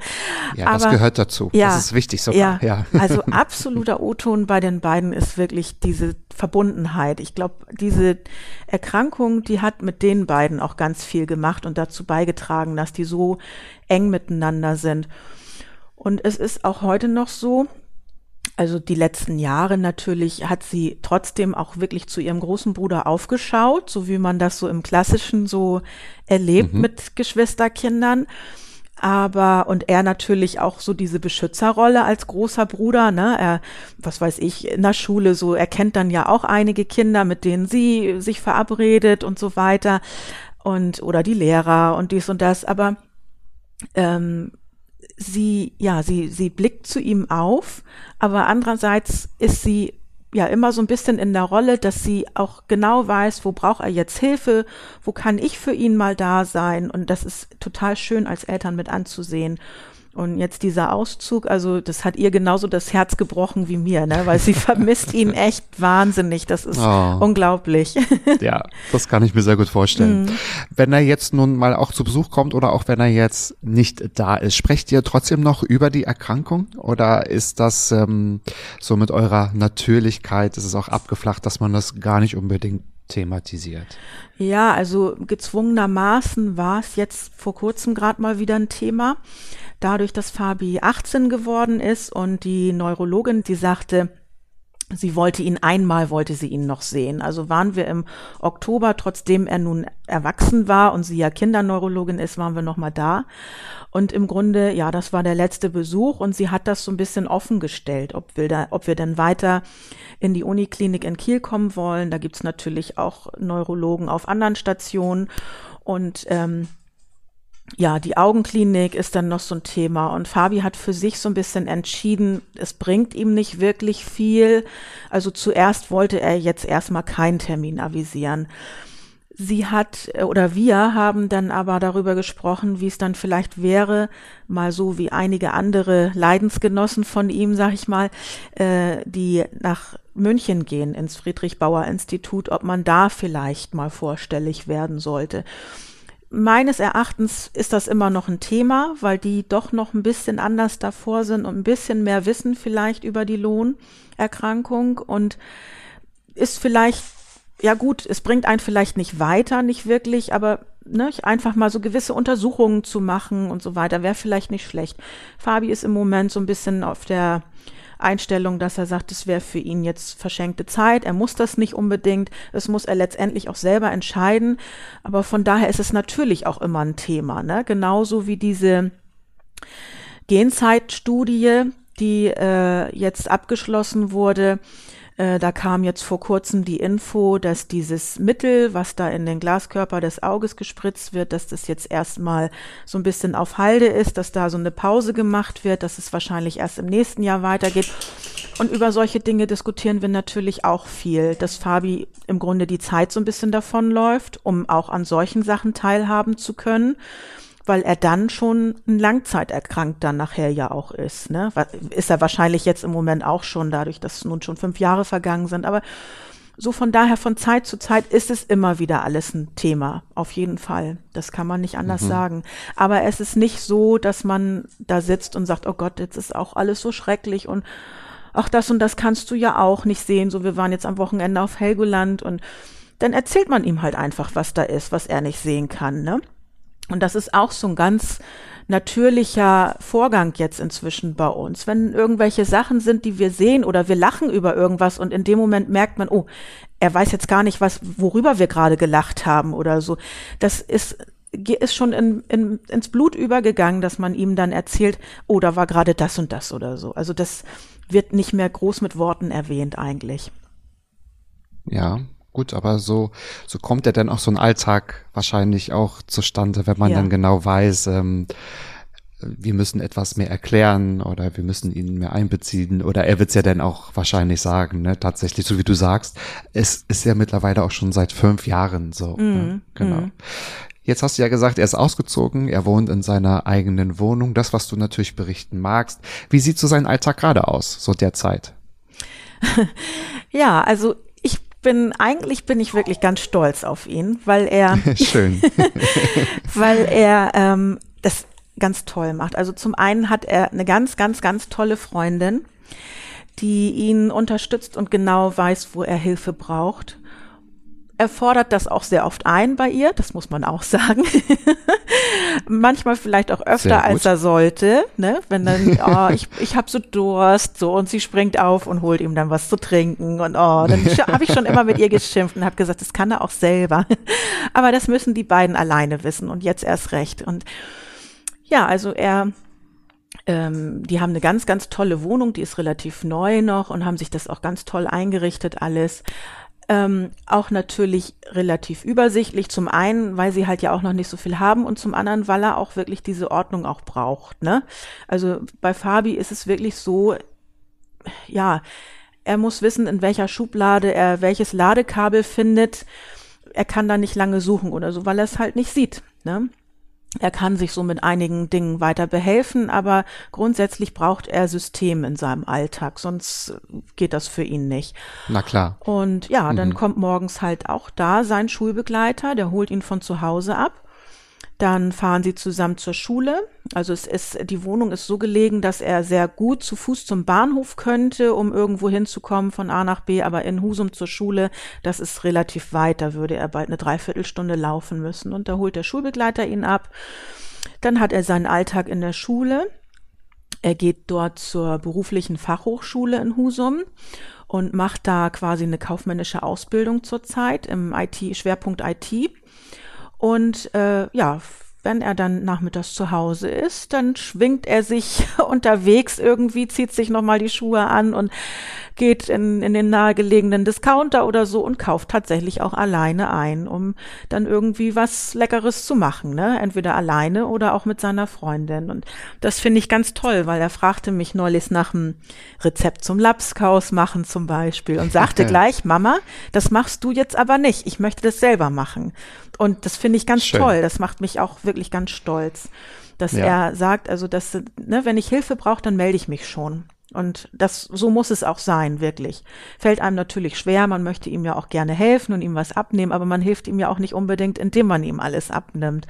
Ja, Aber, das gehört dazu. Ja, das ist wichtig sogar. Ja, ja. also [LAUGHS] absoluter O-Ton bei den beiden ist wirklich diese Verbundenheit. Ich glaube, diese Erkrankung, die hat mit den beiden auch ganz viel gemacht und dazu beigetragen, dass die so eng miteinander sind. Und es ist auch heute noch so, also die letzten Jahre natürlich hat sie trotzdem auch wirklich zu ihrem großen Bruder aufgeschaut, so wie man das so im Klassischen so erlebt mhm. mit Geschwisterkindern. Aber, und er natürlich auch so diese Beschützerrolle als großer Bruder, ne, er, was weiß ich, in der Schule so, er kennt dann ja auch einige Kinder, mit denen sie sich verabredet und so weiter. Und, oder die Lehrer und dies und das. Aber, ähm, sie, ja, sie, sie blickt zu ihm auf, aber andererseits ist sie ja immer so ein bisschen in der Rolle, dass sie auch genau weiß, wo braucht er jetzt Hilfe, wo kann ich für ihn mal da sein. Und das ist total schön als Eltern mit anzusehen. Und jetzt dieser Auszug, also das hat ihr genauso das Herz gebrochen wie mir, ne? weil sie [LAUGHS] vermisst ihn echt wahnsinnig. Das ist oh. unglaublich. [LAUGHS] Ja, das kann ich mir sehr gut vorstellen. Mhm. Wenn er jetzt nun mal auch zu Besuch kommt oder auch wenn er jetzt nicht da ist, sprecht ihr trotzdem noch über die Erkrankung oder ist das ähm, so mit eurer Natürlichkeit, ist es auch abgeflacht, dass man das gar nicht unbedingt thematisiert? Ja, also gezwungenermaßen war es jetzt vor kurzem gerade mal wieder ein Thema dadurch, dass Fabi 18 geworden ist und die Neurologin, die sagte, Sie wollte ihn einmal, wollte sie ihn noch sehen. Also waren wir im Oktober, trotzdem er nun erwachsen war und sie ja Kinderneurologin ist, waren wir noch mal da. Und im Grunde, ja, das war der letzte Besuch und sie hat das so ein bisschen offen gestellt, ob wir da, ob wir denn weiter in die Uniklinik in Kiel kommen wollen. Da gibt's natürlich auch Neurologen auf anderen Stationen und ähm, ja, die Augenklinik ist dann noch so ein Thema und Fabi hat für sich so ein bisschen entschieden, es bringt ihm nicht wirklich viel. Also zuerst wollte er jetzt erstmal keinen Termin avisieren. Sie hat äh, oder wir haben dann aber darüber gesprochen, wie es dann vielleicht wäre, mal so wie einige andere Leidensgenossen von ihm, sag ich mal, äh, die nach München gehen ins Friedrich Bauer Institut, ob man da vielleicht mal vorstellig werden sollte meines Erachtens ist das immer noch ein Thema, weil die doch noch ein bisschen anders davor sind und ein bisschen mehr wissen vielleicht über die Lohnerkrankung und ist vielleicht, ja gut, es bringt einen vielleicht nicht weiter, nicht wirklich, aber ne, einfach mal so gewisse Untersuchungen zu machen und so weiter, wäre vielleicht nicht schlecht. Fabi ist im Moment so ein bisschen auf der Einstellung, dass er sagt, es wäre für ihn jetzt verschenkte Zeit. Er muss das nicht unbedingt. Das muss er letztendlich auch selber entscheiden. Aber von daher ist es natürlich auch immer ein Thema. Ne? Genauso wie diese Genzeitstudie, die äh, jetzt abgeschlossen wurde, Äh, da kam jetzt vor kurzem die Info, dass dieses Mittel, was da in den Glaskörper des Auges gespritzt wird, dass das jetzt erstmal so ein bisschen auf Halde ist, dass da so eine Pause gemacht wird, dass es wahrscheinlich erst im nächsten Jahr weitergeht. Und über solche Dinge diskutieren wir natürlich auch viel, dass Fabi im Grunde die Zeit so ein bisschen davonläuft, um auch an solchen Sachen teilhaben zu können weil er dann schon ein Langzeiterkrankt dann nachher ja auch ist. Ne? Ist er wahrscheinlich jetzt im Moment auch schon, dadurch, dass nun schon fünf Jahre vergangen sind. Aber so von daher, von Zeit zu Zeit ist es immer wieder alles ein Thema. Auf jeden Fall. Das kann man nicht anders mhm. sagen. Aber es ist nicht so, dass man da sitzt und sagt, oh Gott, jetzt ist auch alles so schrecklich und ach, das und das kannst du ja auch nicht sehen. So, wir waren jetzt am Wochenende auf Helgoland und dann erzählt man ihm halt einfach, was da ist, was er nicht sehen kann, ne? Und das ist auch so ein ganz natürlicher Vorgang jetzt inzwischen bei uns. Wenn irgendwelche Sachen sind, die wir sehen oder wir lachen über irgendwas und in dem Moment merkt man, oh, er weiß jetzt gar nicht, was, worüber wir gerade gelacht haben oder so. Das ist ist schon in, in, ins Blut übergegangen, dass man ihm dann erzählt, oh, da war gerade das und das oder so. Also das wird nicht mehr groß mit Worten erwähnt eigentlich. Ja, Gut, aber so, so kommt ja dann auch so ein Alltag wahrscheinlich auch zustande, wenn man ja. dann genau weiß, ähm, wir müssen etwas mehr erklären oder wir müssen ihn mehr einbeziehen oder er wird es ja dann auch wahrscheinlich sagen, ne? Tatsächlich, so wie du sagst, es ist ja mittlerweile auch schon seit fünf Jahren so. Ne? Mhm. Ne? Genau. Mhm. Jetzt hast du ja gesagt, er ist ausgezogen, er wohnt in seiner eigenen Wohnung. Das, was du natürlich berichten magst. Wie sieht so sein Alltag gerade aus, so derzeit? [LAUGHS] ja, also bin, eigentlich bin ich wirklich ganz stolz auf ihn, weil er, [LAUGHS] schön, [LAUGHS] weil er ähm, das ganz toll macht. Also zum einen hat er eine ganz, ganz, ganz tolle Freundin, die ihn unterstützt und genau weiß, wo er Hilfe braucht er fordert das auch sehr oft ein bei ihr, das muss man auch [LAUGHS] sagen. Manchmal vielleicht auch öfter, als er sollte, ne? Wenn dann, [LAUGHS] oh, ich, ich habe so Durst, so und sie springt auf und holt ihm dann was zu trinken und oh, dann [LAUGHS] habe ich schon immer mit ihr geschimpft und habe gesagt, das kann er auch selber. Aber das müssen die beiden alleine wissen und jetzt erst recht. Und ja, also er ähm, die haben eine ganz, ganz tolle Wohnung, die ist relativ neu noch und haben sich das auch ganz toll eingerichtet alles. Ähm, auch natürlich relativ übersichtlich. Zum einen, weil sie halt ja auch noch nicht so viel haben und zum anderen, weil er auch wirklich diese Ordnung auch braucht. Ne? Also bei Fabi ist es wirklich so, ja, er muss wissen, in welcher Schublade er welches Ladekabel findet. Er kann da nicht lange suchen oder so, weil er es halt nicht sieht. Ne? Er kann sich so mit einigen Dingen weiter behelfen, aber grundsätzlich braucht er System in seinem Alltag, sonst geht das für ihn nicht. Na klar. Und ja, dann mhm. kommt morgens halt auch da sein Schulbegleiter, der holt ihn von zu Hause ab dann fahren sie zusammen zur Schule. Also es ist, die Wohnung ist so gelegen, dass er sehr gut zu Fuß zum Bahnhof könnte, um irgendwo hinzukommen von A nach B, aber in Husum zur Schule, das ist relativ weit, da würde er bald eine Dreiviertelstunde laufen müssen. Und da holt der Schulbegleiter ihn ab. Dann hat er seinen Alltag in der Schule. Er geht dort zur beruflichen Fachhochschule in Husum und macht da quasi eine kaufmännische Ausbildung zurzeit im IT, Schwerpunkt IT. Und äh, ja, wenn er dann nachmittags zu Hause ist, dann schwingt er sich [LAUGHS] unterwegs irgendwie, zieht sich nochmal die Schuhe an und geht in, in den nahegelegenen Discounter oder so und kauft tatsächlich auch alleine ein, um dann irgendwie was Leckeres zu machen, ne? Entweder alleine oder auch mit seiner Freundin. Und das finde ich ganz toll, weil er fragte mich neulich nach einem Rezept zum Lapskaus machen zum Beispiel und sagte gleich, Mama, das machst du jetzt aber nicht. Ich möchte das selber machen. Und das finde ich ganz Schön. toll. Das macht mich auch wirklich ganz stolz, dass ja. er sagt, also dass, ne, wenn ich Hilfe brauche, dann melde ich mich schon. Und das, so muss es auch sein, wirklich. Fällt einem natürlich schwer, man möchte ihm ja auch gerne helfen und ihm was abnehmen, aber man hilft ihm ja auch nicht unbedingt, indem man ihm alles abnimmt.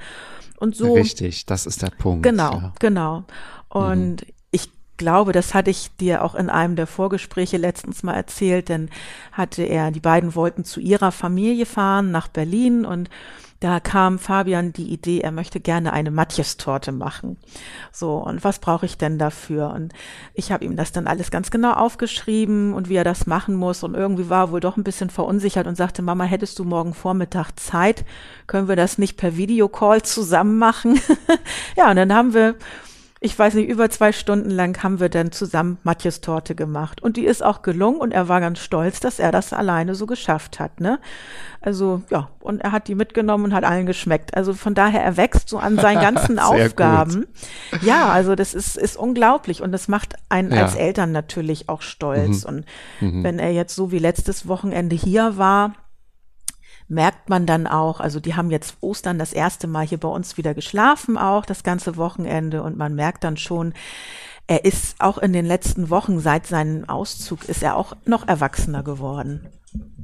Und so. Richtig, das ist der Punkt. Genau, ja. genau. Und mhm. ich glaube, das hatte ich dir auch in einem der Vorgespräche letztens mal erzählt, denn hatte er, die beiden wollten zu ihrer Familie fahren nach Berlin und da kam Fabian die Idee, er möchte gerne eine Matjes-Torte machen. So, und was brauche ich denn dafür? Und ich habe ihm das dann alles ganz genau aufgeschrieben und wie er das machen muss. Und irgendwie war er wohl doch ein bisschen verunsichert und sagte, Mama, hättest du morgen Vormittag Zeit? Können wir das nicht per Videocall zusammen machen? [LAUGHS] ja, und dann haben wir ich weiß nicht, über zwei Stunden lang haben wir dann zusammen Matjes Torte gemacht. Und die ist auch gelungen und er war ganz stolz, dass er das alleine so geschafft hat, ne? Also, ja, und er hat die mitgenommen und hat allen geschmeckt. Also von daher, er wächst so an seinen ganzen [LAUGHS] Aufgaben. Gut. Ja, also das ist, ist unglaublich und das macht einen ja. als Eltern natürlich auch stolz. Mhm. Und mhm. wenn er jetzt so wie letztes Wochenende hier war, merkt man dann auch, also die haben jetzt Ostern das erste Mal hier bei uns wieder geschlafen, auch das ganze Wochenende und man merkt dann schon, er ist auch in den letzten Wochen seit seinem Auszug ist er auch noch erwachsener geworden.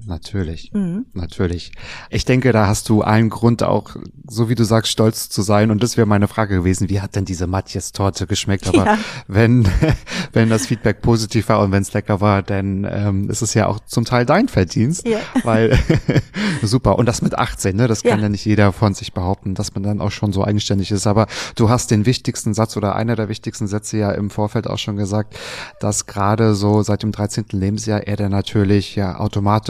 Natürlich, mhm. natürlich. Ich denke, da hast du allen Grund auch, so wie du sagst, stolz zu sein. Und das wäre meine Frage gewesen, wie hat denn diese Matjes-Torte geschmeckt? Aber [LAUGHS] ja. wenn, [LAUGHS] wenn das Feedback positiv war und wenn es lecker war, dann ähm, ist es ja auch zum Teil dein Verdienst. Ja. [LAUGHS] Weil super. Und das mit 18, ne? Das kann ja. ja nicht jeder von sich behaupten, dass man dann auch schon so eigenständig ist. Aber du hast den wichtigsten Satz oder einer der wichtigsten Sätze ja im Vorfeld auch schon gesagt, dass gerade so seit dem 13. Lebensjahr er dann natürlich ja automatisch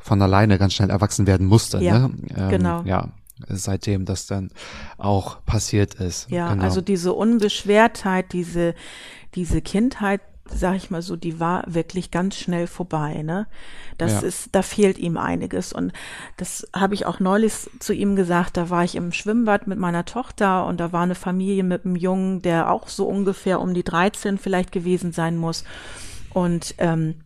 von alleine ganz schnell erwachsen werden musste. Ja, ne? ähm, genau. Ja, seitdem das dann auch passiert ist. Ja, genau. also diese Unbeschwertheit, diese, diese Kindheit, sag ich mal so, die war wirklich ganz schnell vorbei, ne? Das ja. ist, da fehlt ihm einiges. Und das habe ich auch neulich zu ihm gesagt, da war ich im Schwimmbad mit meiner Tochter und da war eine Familie mit einem Jungen, der auch so ungefähr um die 13 vielleicht gewesen sein muss. Und ähm,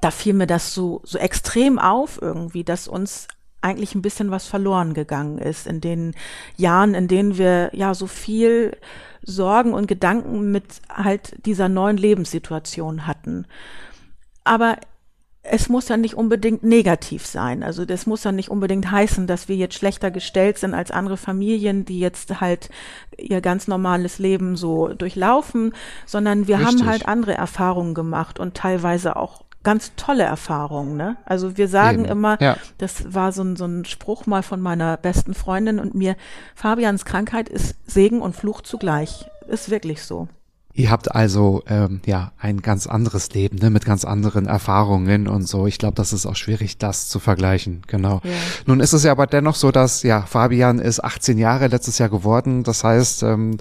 da fiel mir das so, so extrem auf irgendwie, dass uns eigentlich ein bisschen was verloren gegangen ist in den Jahren, in denen wir ja so viel Sorgen und Gedanken mit halt dieser neuen Lebenssituation hatten. Aber es muss ja nicht unbedingt negativ sein. Also das muss ja nicht unbedingt heißen, dass wir jetzt schlechter gestellt sind als andere Familien, die jetzt halt ihr ganz normales Leben so durchlaufen, sondern wir Richtig. haben halt andere Erfahrungen gemacht und teilweise auch ganz tolle Erfahrungen. Ne? Also wir sagen Eben. immer, ja. das war so ein, so ein Spruch mal von meiner besten Freundin und mir, Fabians Krankheit ist Segen und Fluch zugleich. Ist wirklich so. Ihr habt also ähm, ja ein ganz anderes Leben, ne, mit ganz anderen Erfahrungen und so. Ich glaube, das ist auch schwierig, das zu vergleichen. Genau. Ja. Nun ist es ja aber dennoch so, dass ja Fabian ist 18 Jahre letztes Jahr geworden. Das heißt, ähm,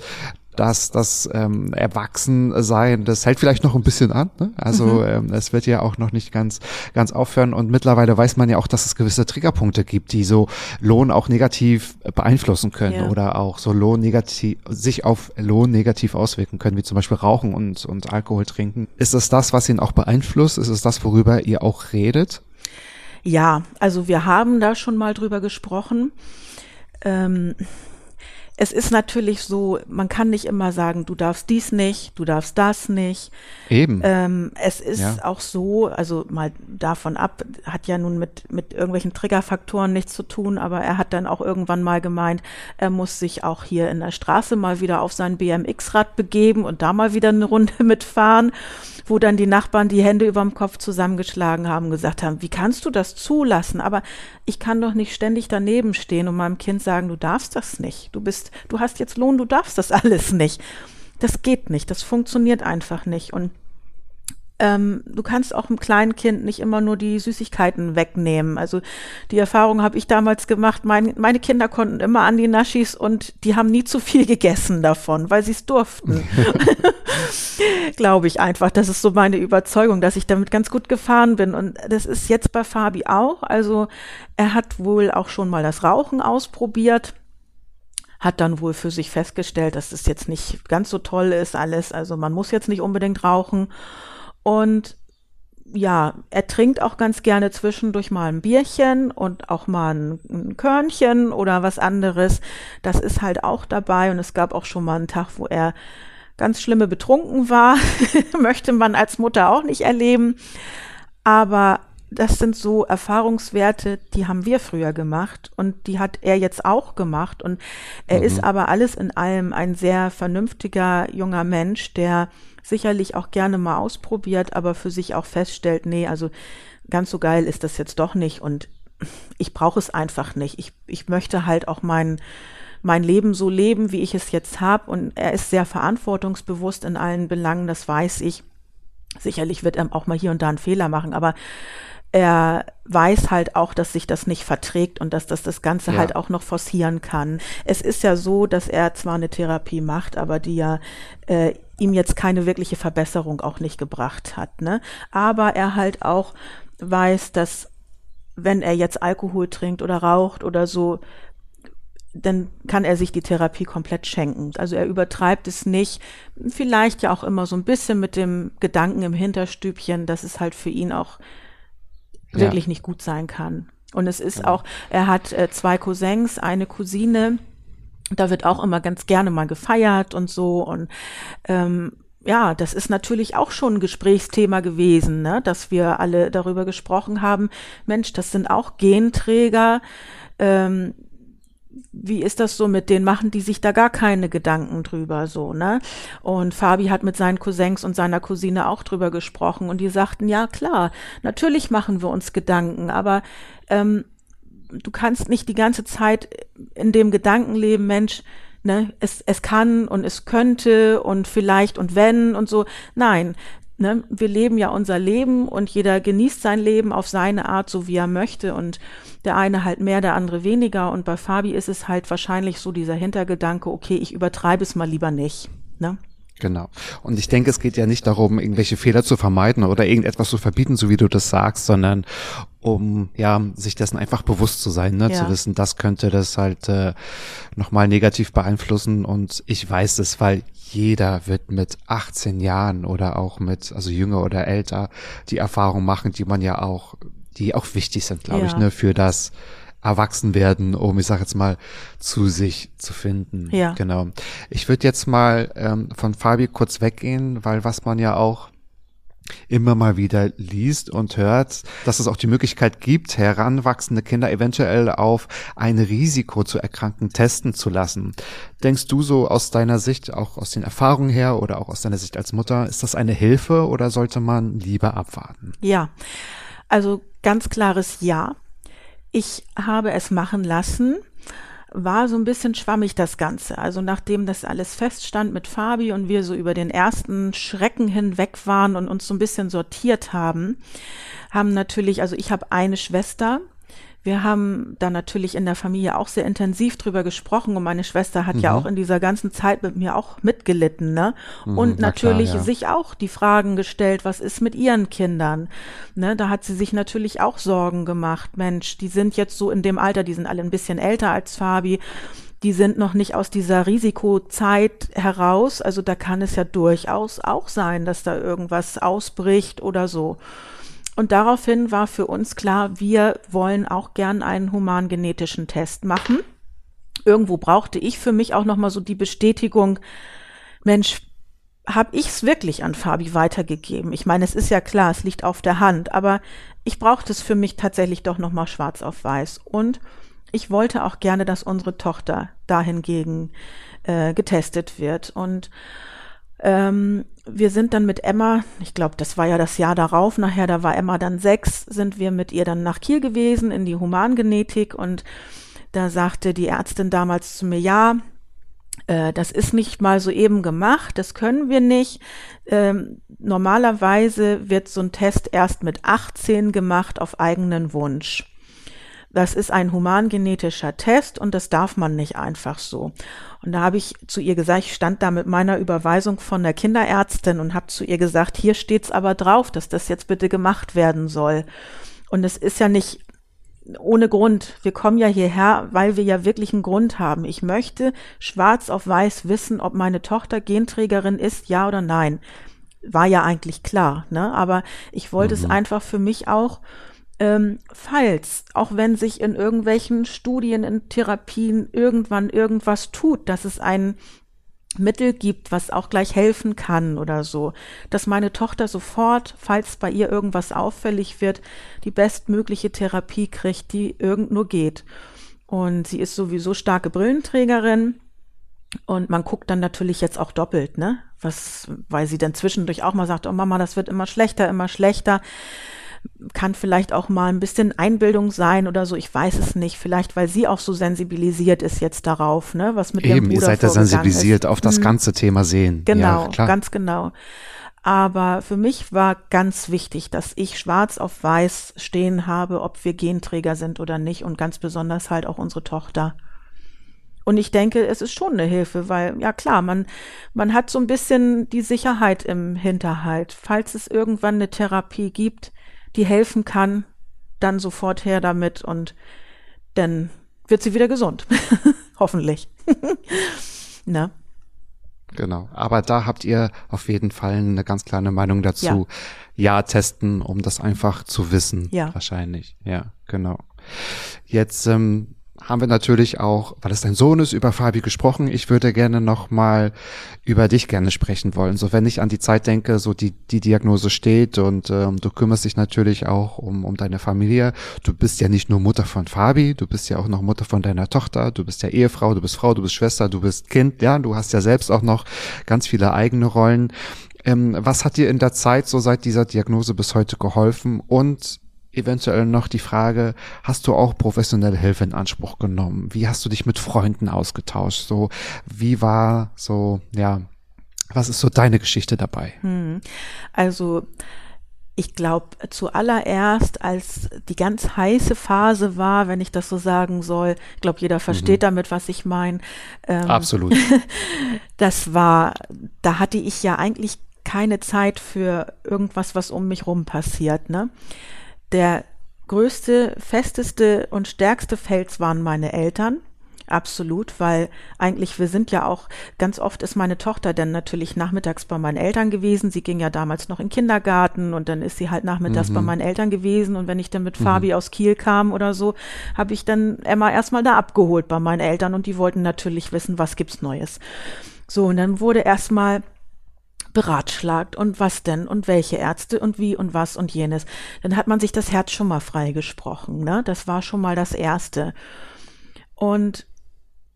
dass das ähm, Erwachsensein, das hält vielleicht noch ein bisschen an. Ne? Also mhm. ähm, es wird ja auch noch nicht ganz, ganz aufhören. Und mittlerweile weiß man ja auch, dass es gewisse Triggerpunkte gibt, die so Lohn auch negativ beeinflussen können ja. oder auch so Lohn negativ, sich auf Lohn negativ auswirken können, wie zum Beispiel Rauchen und, und Alkohol trinken. Ist es das, was ihn auch beeinflusst? Ist es das, worüber ihr auch redet? Ja, also wir haben da schon mal drüber gesprochen. Ähm, es ist natürlich so, man kann nicht immer sagen, du darfst dies nicht, du darfst das nicht. Eben. Ähm, es ist ja. auch so, also mal davon ab, hat ja nun mit, mit irgendwelchen Triggerfaktoren nichts zu tun, aber er hat dann auch irgendwann mal gemeint, er muss sich auch hier in der Straße mal wieder auf sein BMX-Rad begeben und da mal wieder eine Runde [LAUGHS] mitfahren wo dann die Nachbarn die Hände über dem Kopf zusammengeschlagen haben, gesagt haben, wie kannst du das zulassen? Aber ich kann doch nicht ständig daneben stehen und meinem Kind sagen, du darfst das nicht. Du bist, du hast jetzt Lohn, du darfst das [LAUGHS] alles nicht. Das geht nicht. Das funktioniert einfach nicht. Und ähm, du kannst auch einem kleinen Kind nicht immer nur die Süßigkeiten wegnehmen. Also die Erfahrung habe ich damals gemacht. Mein, meine Kinder konnten immer an die Naschis und die haben nie zu viel gegessen davon, weil sie es durften. [LAUGHS] Glaube ich einfach. Das ist so meine Überzeugung, dass ich damit ganz gut gefahren bin. Und das ist jetzt bei Fabi auch. Also er hat wohl auch schon mal das Rauchen ausprobiert hat dann wohl für sich festgestellt, dass es jetzt nicht ganz so toll ist alles. Also man muss jetzt nicht unbedingt rauchen. Und ja, er trinkt auch ganz gerne zwischendurch mal ein Bierchen und auch mal ein, ein, Körnchen oder was anderes. Das ist halt auch dabei. Und es gab auch schon mal einen Tag, wo er ganz schlimme betrunken war. [LAUGHS] Möchte man als Mutter auch nicht erleben. Aber das sind so Erfahrungswerte, die haben wir früher gemacht und die hat er jetzt auch gemacht. Und er mhm. ist aber alles in allem ein sehr vernünftiger junger Mensch, der sicherlich auch gerne mal ausprobiert, aber für sich auch feststellt, nee, also ganz so geil ist das jetzt doch nicht und ich brauche es einfach nicht. Ich, ich möchte halt auch mein, mein Leben so leben, wie ich es jetzt habe. Und er ist sehr verantwortungsbewusst in allen Belangen, das weiß ich. Sicherlich wird er auch mal hier und da einen Fehler machen, aber er weiß halt auch, dass sich das nicht verträgt und dass das das Ganze ja. halt auch noch forcieren kann. Es ist ja so, dass er zwar eine Therapie macht, aber die ja äh, ihm jetzt keine wirkliche Verbesserung auch nicht gebracht hat. Ne? Aber er halt auch weiß, dass wenn er jetzt Alkohol trinkt oder raucht oder so, dann kann er sich die Therapie komplett schenken. Also er übertreibt es nicht. Vielleicht ja auch immer so ein bisschen mit dem Gedanken im Hinterstübchen, dass es halt für ihn auch ja. wirklich nicht gut sein kann. Und es ist ja. auch, er hat äh, zwei Cousins, eine Cousine, da wird auch immer ganz gerne mal gefeiert und so. Und ähm, ja, das ist natürlich auch schon ein Gesprächsthema gewesen, ne? dass wir alle darüber gesprochen haben, Mensch, das sind auch Genträger. Ähm, wie ist das so mit denen? Machen die sich da gar keine Gedanken drüber, so, ne? Und Fabi hat mit seinen Cousins und seiner Cousine auch drüber gesprochen und die sagten, ja, klar, natürlich machen wir uns Gedanken, aber ähm, du kannst nicht die ganze Zeit in dem Gedanken leben, Mensch, ne, es, es kann und es könnte und vielleicht und wenn und so. Nein, ne, wir leben ja unser Leben und jeder genießt sein Leben auf seine Art, so wie er möchte und der eine halt mehr, der andere weniger und bei Fabi ist es halt wahrscheinlich so dieser Hintergedanke, okay, ich übertreibe es mal lieber nicht, ne? Genau. Und ich denke, es geht ja nicht darum, irgendwelche Fehler zu vermeiden oder irgendetwas zu verbieten, so wie du das sagst, sondern um ja sich dessen einfach bewusst zu sein, ne? Ja. zu wissen, das könnte das halt äh, nochmal negativ beeinflussen. Und ich weiß es, weil jeder wird mit 18 Jahren oder auch mit, also jünger oder älter, die Erfahrung machen, die man ja auch, die auch wichtig sind, glaube ja. ich, ne, für das erwachsen werden, um, ich sage jetzt mal, zu sich zu finden. Ja. Genau. Ich würde jetzt mal ähm, von Fabi kurz weggehen, weil was man ja auch immer mal wieder liest und hört, dass es auch die Möglichkeit gibt, heranwachsende Kinder eventuell auf ein Risiko zu erkranken testen zu lassen. Denkst du so aus deiner Sicht, auch aus den Erfahrungen her oder auch aus deiner Sicht als Mutter, ist das eine Hilfe oder sollte man lieber abwarten? Ja, also ganz klares Ja. Ich habe es machen lassen, war so ein bisschen schwammig das Ganze. Also nachdem das alles feststand mit Fabi und wir so über den ersten Schrecken hinweg waren und uns so ein bisschen sortiert haben, haben natürlich, also ich habe eine Schwester, wir haben da natürlich in der Familie auch sehr intensiv drüber gesprochen und meine Schwester hat mhm. ja auch in dieser ganzen Zeit mit mir auch mitgelitten, ne? Mhm, und natürlich klar, ja. sich auch die Fragen gestellt, was ist mit ihren Kindern? Ne, da hat sie sich natürlich auch Sorgen gemacht. Mensch, die sind jetzt so in dem Alter, die sind alle ein bisschen älter als Fabi. Die sind noch nicht aus dieser Risikozeit heraus. Also da kann es ja durchaus auch sein, dass da irgendwas ausbricht oder so. Und daraufhin war für uns klar, wir wollen auch gern einen humangenetischen Test machen. Irgendwo brauchte ich für mich auch nochmal so die Bestätigung, Mensch, habe ich es wirklich an Fabi weitergegeben? Ich meine, es ist ja klar, es liegt auf der Hand, aber ich brauchte es für mich tatsächlich doch nochmal schwarz auf weiß. Und ich wollte auch gerne, dass unsere Tochter dahingegen äh, getestet wird. Und ähm, wir sind dann mit Emma, ich glaube, das war ja das Jahr darauf, nachher, da war Emma dann sechs, sind wir mit ihr dann nach Kiel gewesen in die Humangenetik und da sagte die Ärztin damals zu mir, ja, äh, das ist nicht mal so eben gemacht, das können wir nicht. Ähm, normalerweise wird so ein Test erst mit 18 gemacht auf eigenen Wunsch. Das ist ein humangenetischer Test und das darf man nicht einfach so. Und da habe ich zu ihr gesagt, ich stand da mit meiner Überweisung von der Kinderärztin und habe zu ihr gesagt, hier steht's aber drauf, dass das jetzt bitte gemacht werden soll. Und es ist ja nicht ohne Grund. Wir kommen ja hierher, weil wir ja wirklich einen Grund haben. Ich möchte schwarz auf weiß wissen, ob meine Tochter Genträgerin ist, ja oder nein. War ja eigentlich klar, ne? Aber ich wollte mhm. es einfach für mich auch ähm, falls, auch wenn sich in irgendwelchen Studien, in Therapien irgendwann irgendwas tut, dass es ein Mittel gibt, was auch gleich helfen kann oder so, dass meine Tochter sofort, falls bei ihr irgendwas auffällig wird, die bestmögliche Therapie kriegt, die irgend nur geht. Und sie ist sowieso starke Brillenträgerin. Und man guckt dann natürlich jetzt auch doppelt, ne? Was, weil sie dann zwischendurch auch mal sagt, oh Mama, das wird immer schlechter, immer schlechter kann vielleicht auch mal ein bisschen Einbildung sein oder so, ich weiß es nicht. Vielleicht, weil sie auch so sensibilisiert ist jetzt darauf, ne, was mit Eben, ihrem Bruder ihr seid ja sensibilisiert ist. auf das mhm. ganze Thema sehen. Genau, ja, ganz genau. Aber für mich war ganz wichtig, dass ich schwarz auf weiß stehen habe, ob wir Genträger sind oder nicht und ganz besonders halt auch unsere Tochter. Und ich denke, es ist schon eine Hilfe, weil, ja klar, man, man hat so ein bisschen die Sicherheit im Hinterhalt. Falls es irgendwann eine Therapie gibt, die helfen kann, dann sofort her damit und dann wird sie wieder gesund. [LAUGHS] Hoffentlich. [LAUGHS] ne? Genau. Aber da habt ihr auf jeden Fall eine ganz kleine Meinung dazu. Ja, ja testen, um das einfach zu wissen. Ja. Wahrscheinlich. Ja, genau. Jetzt ähm, haben wir natürlich auch, weil es dein Sohn ist, über Fabi gesprochen. Ich würde gerne noch mal über dich gerne sprechen wollen. So, wenn ich an die Zeit denke, so die, die Diagnose steht und ähm, du kümmerst dich natürlich auch um, um deine Familie. Du bist ja nicht nur Mutter von Fabi, du bist ja auch noch Mutter von deiner Tochter, du bist ja Ehefrau, du bist Frau, du bist Schwester, du bist Kind, ja, du hast ja selbst auch noch ganz viele eigene Rollen. Ähm, was hat dir in der Zeit so seit dieser Diagnose bis heute geholfen und eventuell noch die Frage, hast du auch professionelle Hilfe in Anspruch genommen? Wie hast du dich mit Freunden ausgetauscht? So, wie war so, ja, was ist so deine Geschichte dabei? Hm. Also, ich glaube, zuallererst, als die ganz heiße Phase war, wenn ich das so sagen soll, ich glaube, jeder versteht mhm. damit, was ich meine. Ähm, Absolut. [LAUGHS] das war, da hatte ich ja eigentlich keine Zeit für irgendwas, was um mich rum passiert. Ne? Der größte, festeste und stärkste Fels waren meine Eltern. Absolut, weil eigentlich wir sind ja auch, ganz oft ist meine Tochter dann natürlich nachmittags bei meinen Eltern gewesen. Sie ging ja damals noch in Kindergarten und dann ist sie halt nachmittags mhm. bei meinen Eltern gewesen. Und wenn ich dann mit mhm. Fabi aus Kiel kam oder so, habe ich dann Emma erstmal da abgeholt bei meinen Eltern und die wollten natürlich wissen, was gibt's Neues. So, und dann wurde erstmal beratschlagt und was denn und welche Ärzte und wie und was und jenes. Dann hat man sich das Herz schon mal freigesprochen. Ne? Das war schon mal das Erste. Und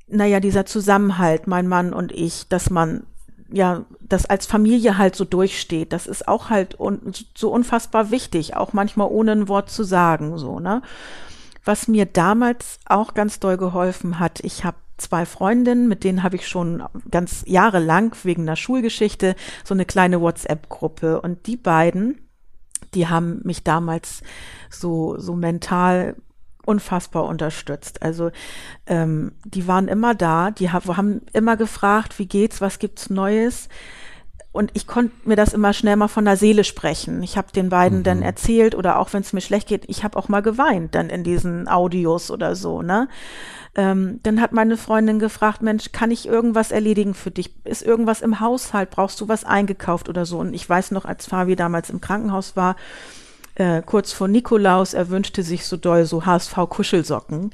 naja, dieser Zusammenhalt, mein Mann und ich, dass man ja, das als Familie halt so durchsteht, das ist auch halt un so unfassbar wichtig, auch manchmal ohne ein Wort zu sagen, so, ne? Was mir damals auch ganz doll geholfen hat, ich habe zwei Freundinnen, mit denen habe ich schon ganz jahrelang wegen der Schulgeschichte so eine kleine WhatsApp-Gruppe. Und die beiden, die haben mich damals so, so mental unfassbar unterstützt. Also ähm, die waren immer da, die haben immer gefragt, wie geht's, was gibt's Neues und ich konnte mir das immer schnell mal von der Seele sprechen. Ich habe den beiden mhm. dann erzählt oder auch wenn es mir schlecht geht, ich habe auch mal geweint dann in diesen Audios oder so, ne? Ähm, dann hat meine Freundin gefragt, Mensch, kann ich irgendwas erledigen für dich? Ist irgendwas im Haushalt? Brauchst du was eingekauft oder so? Und ich weiß noch, als Fabi damals im Krankenhaus war, äh, kurz vor Nikolaus, er wünschte sich so doll so HSV-Kuschelsocken.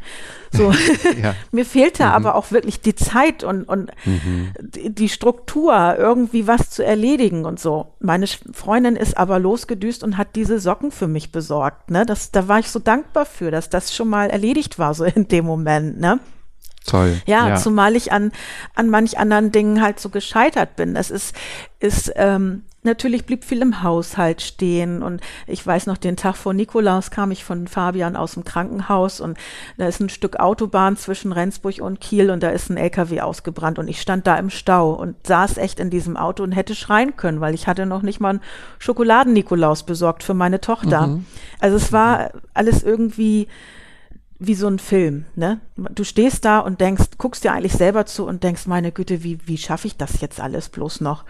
So, [LAUGHS] [LAUGHS] ja. mir fehlte mhm. aber auch wirklich die Zeit und, und mhm. die, die, Struktur, irgendwie was zu erledigen und so. Meine Freundin ist aber losgedüst und hat diese Socken für mich besorgt. Ne? Das, da war ich so dankbar für, dass das schon mal erledigt war, so in dem Moment. Ne? Toll. Ja, ja, zumal ich an, an manch anderen Dingen halt so gescheitert bin. Es ist, ist ähm, natürlich blieb viel im Haushalt stehen. Und ich weiß noch, den Tag vor Nikolaus kam ich von Fabian aus dem Krankenhaus und da ist ein Stück Autobahn zwischen Rendsburg und Kiel und da ist ein LKW ausgebrannt und ich stand da im Stau und saß echt in diesem Auto und hätte schreien können, weil ich hatte noch nicht mal einen Schokoladen-Nikolaus besorgt für meine Tochter. Mhm. Also es war alles irgendwie wie so ein Film, ne? Du stehst da und denkst, guckst dir eigentlich selber zu und denkst, meine Güte, wie, wie schaffe ich das jetzt alles bloß noch?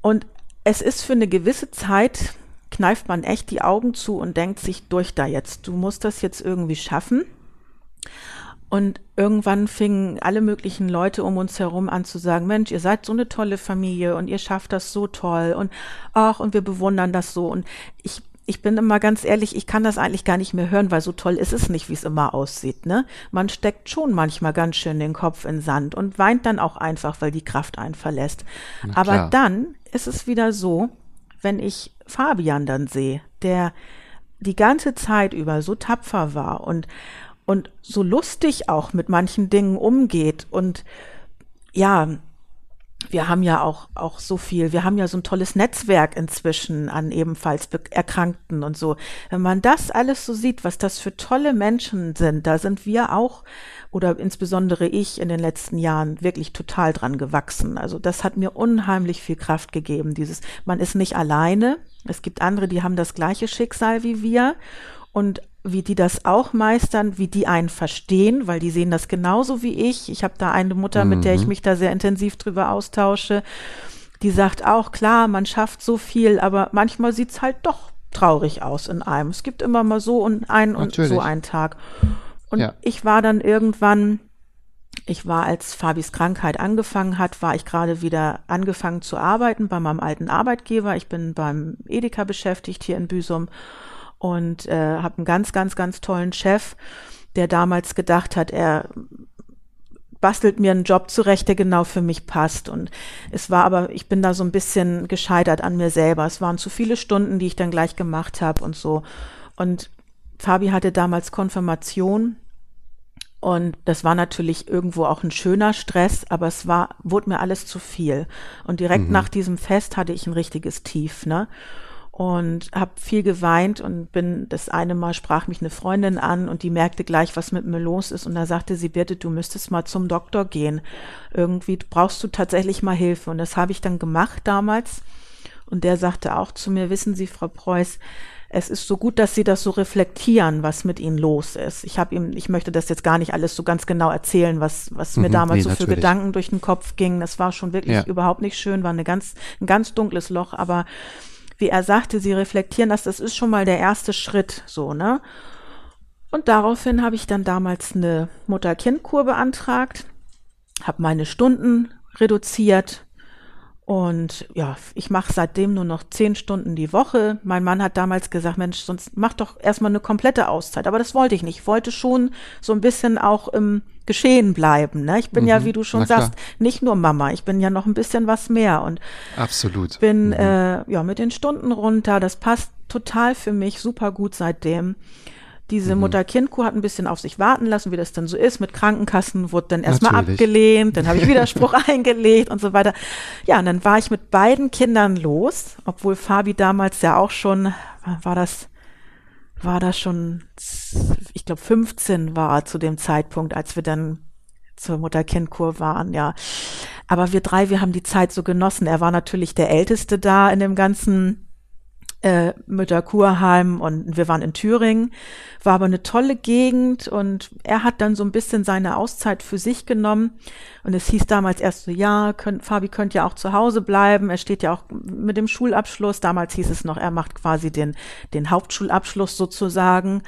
Und es ist für eine gewisse Zeit, kneift man echt die Augen zu und denkt sich durch da jetzt. Du musst das jetzt irgendwie schaffen. Und irgendwann fingen alle möglichen Leute um uns herum an zu sagen, Mensch, ihr seid so eine tolle Familie und ihr schafft das so toll und ach, und wir bewundern das so. Und ich, ich bin immer ganz ehrlich, ich kann das eigentlich gar nicht mehr hören, weil so toll ist es nicht, wie es immer aussieht. Ne? Man steckt schon manchmal ganz schön den Kopf in Sand und weint dann auch einfach, weil die Kraft einen verlässt. Aber dann ist es wieder so, wenn ich Fabian dann sehe, der die ganze Zeit über so tapfer war und, und so lustig auch mit manchen Dingen umgeht und ja, wir haben ja auch, auch so viel, wir haben ja so ein tolles Netzwerk inzwischen an ebenfalls Erkrankten und so. Wenn man das alles so sieht, was das für tolle Menschen sind, da sind wir auch oder insbesondere ich in den letzten Jahren wirklich total dran gewachsen. Also das hat mir unheimlich viel Kraft gegeben. Dieses, man ist nicht alleine. Es gibt andere, die haben das gleiche Schicksal wie wir und wie die das auch meistern, wie die einen verstehen, weil die sehen das genauso wie ich. Ich habe da eine Mutter, mhm. mit der ich mhm. mich da sehr intensiv drüber austausche, die sagt auch, klar, man schafft so viel, aber manchmal sieht's halt doch traurig aus in einem. Es gibt immer mal so und einen und so einen Tag. Und ja. ich war dann irgendwann, ich war, als Fabis Krankheit angefangen hat, war ich gerade wieder angefangen zu arbeiten bei meinem alten Arbeitgeber. Ich bin beim Edeka beschäftigt hier in Büsum und äh, habe einen ganz, ganz, ganz tollen Chef, der damals gedacht hat, er bastelt mir einen Job zurecht, der genau für mich passt. Und es war aber, ich bin da so ein bisschen gescheitert an mir selber. Es waren zu viele Stunden, die ich dann gleich gemacht habe und so. Und Fabi hatte damals Konfirmation. Und das war natürlich irgendwo auch ein schöner Stress, aber es war, wurde mir alles zu viel. Und direkt mhm. nach diesem Fest hatte ich ein richtiges Tief, ne? Und habe viel geweint und bin das eine Mal sprach mich eine Freundin an und die merkte gleich, was mit mir los ist und da sagte sie, Birte, du müsstest mal zum Doktor gehen. Irgendwie brauchst du tatsächlich mal Hilfe und das habe ich dann gemacht damals und der sagte auch zu mir, wissen Sie, Frau Preuß, es ist so gut, dass Sie das so reflektieren, was mit Ihnen los ist. Ich habe ihm, ich möchte das jetzt gar nicht alles so ganz genau erzählen, was, was mir mhm, damals nee, so natürlich. für Gedanken durch den Kopf ging. Das war schon wirklich ja. überhaupt nicht schön, war eine ganz, ein ganz dunkles Loch, aber wie er sagte, sie reflektieren das, das ist schon mal der erste Schritt, so, ne? Und daraufhin habe ich dann damals eine Mutter-Kind-Kur beantragt, habe meine Stunden reduziert, und ja, ich mache seitdem nur noch zehn Stunden die Woche. Mein Mann hat damals gesagt, Mensch, sonst mach doch erstmal eine komplette Auszeit. Aber das wollte ich nicht. Ich wollte schon so ein bisschen auch im Geschehen bleiben. Ne? Ich bin mhm. ja, wie du schon sagst, nicht nur Mama. Ich bin ja noch ein bisschen was mehr. Und absolut bin mhm. äh, ja mit den Stunden runter. Das passt total für mich super gut seitdem. Diese mhm. Mutter-Kind-Kur hat ein bisschen auf sich warten lassen, wie das dann so ist. Mit Krankenkassen wurde dann erstmal abgelehnt, dann habe ich [LAUGHS] Widerspruch [LAUGHS] eingelegt und so weiter. Ja, und dann war ich mit beiden Kindern los, obwohl Fabi damals ja auch schon, war das, war das schon, ich glaube 15 war zu dem Zeitpunkt, als wir dann zur Mutter-Kind-Kur waren, ja. Aber wir drei, wir haben die Zeit so genossen. Er war natürlich der Älteste da in dem ganzen äh, Mütterkurheim und wir waren in Thüringen, war aber eine tolle Gegend und er hat dann so ein bisschen seine Auszeit für sich genommen. Und es hieß damals erst so, ja, könnt, Fabi könnte ja auch zu Hause bleiben, er steht ja auch mit dem Schulabschluss, damals hieß es noch, er macht quasi den, den Hauptschulabschluss sozusagen.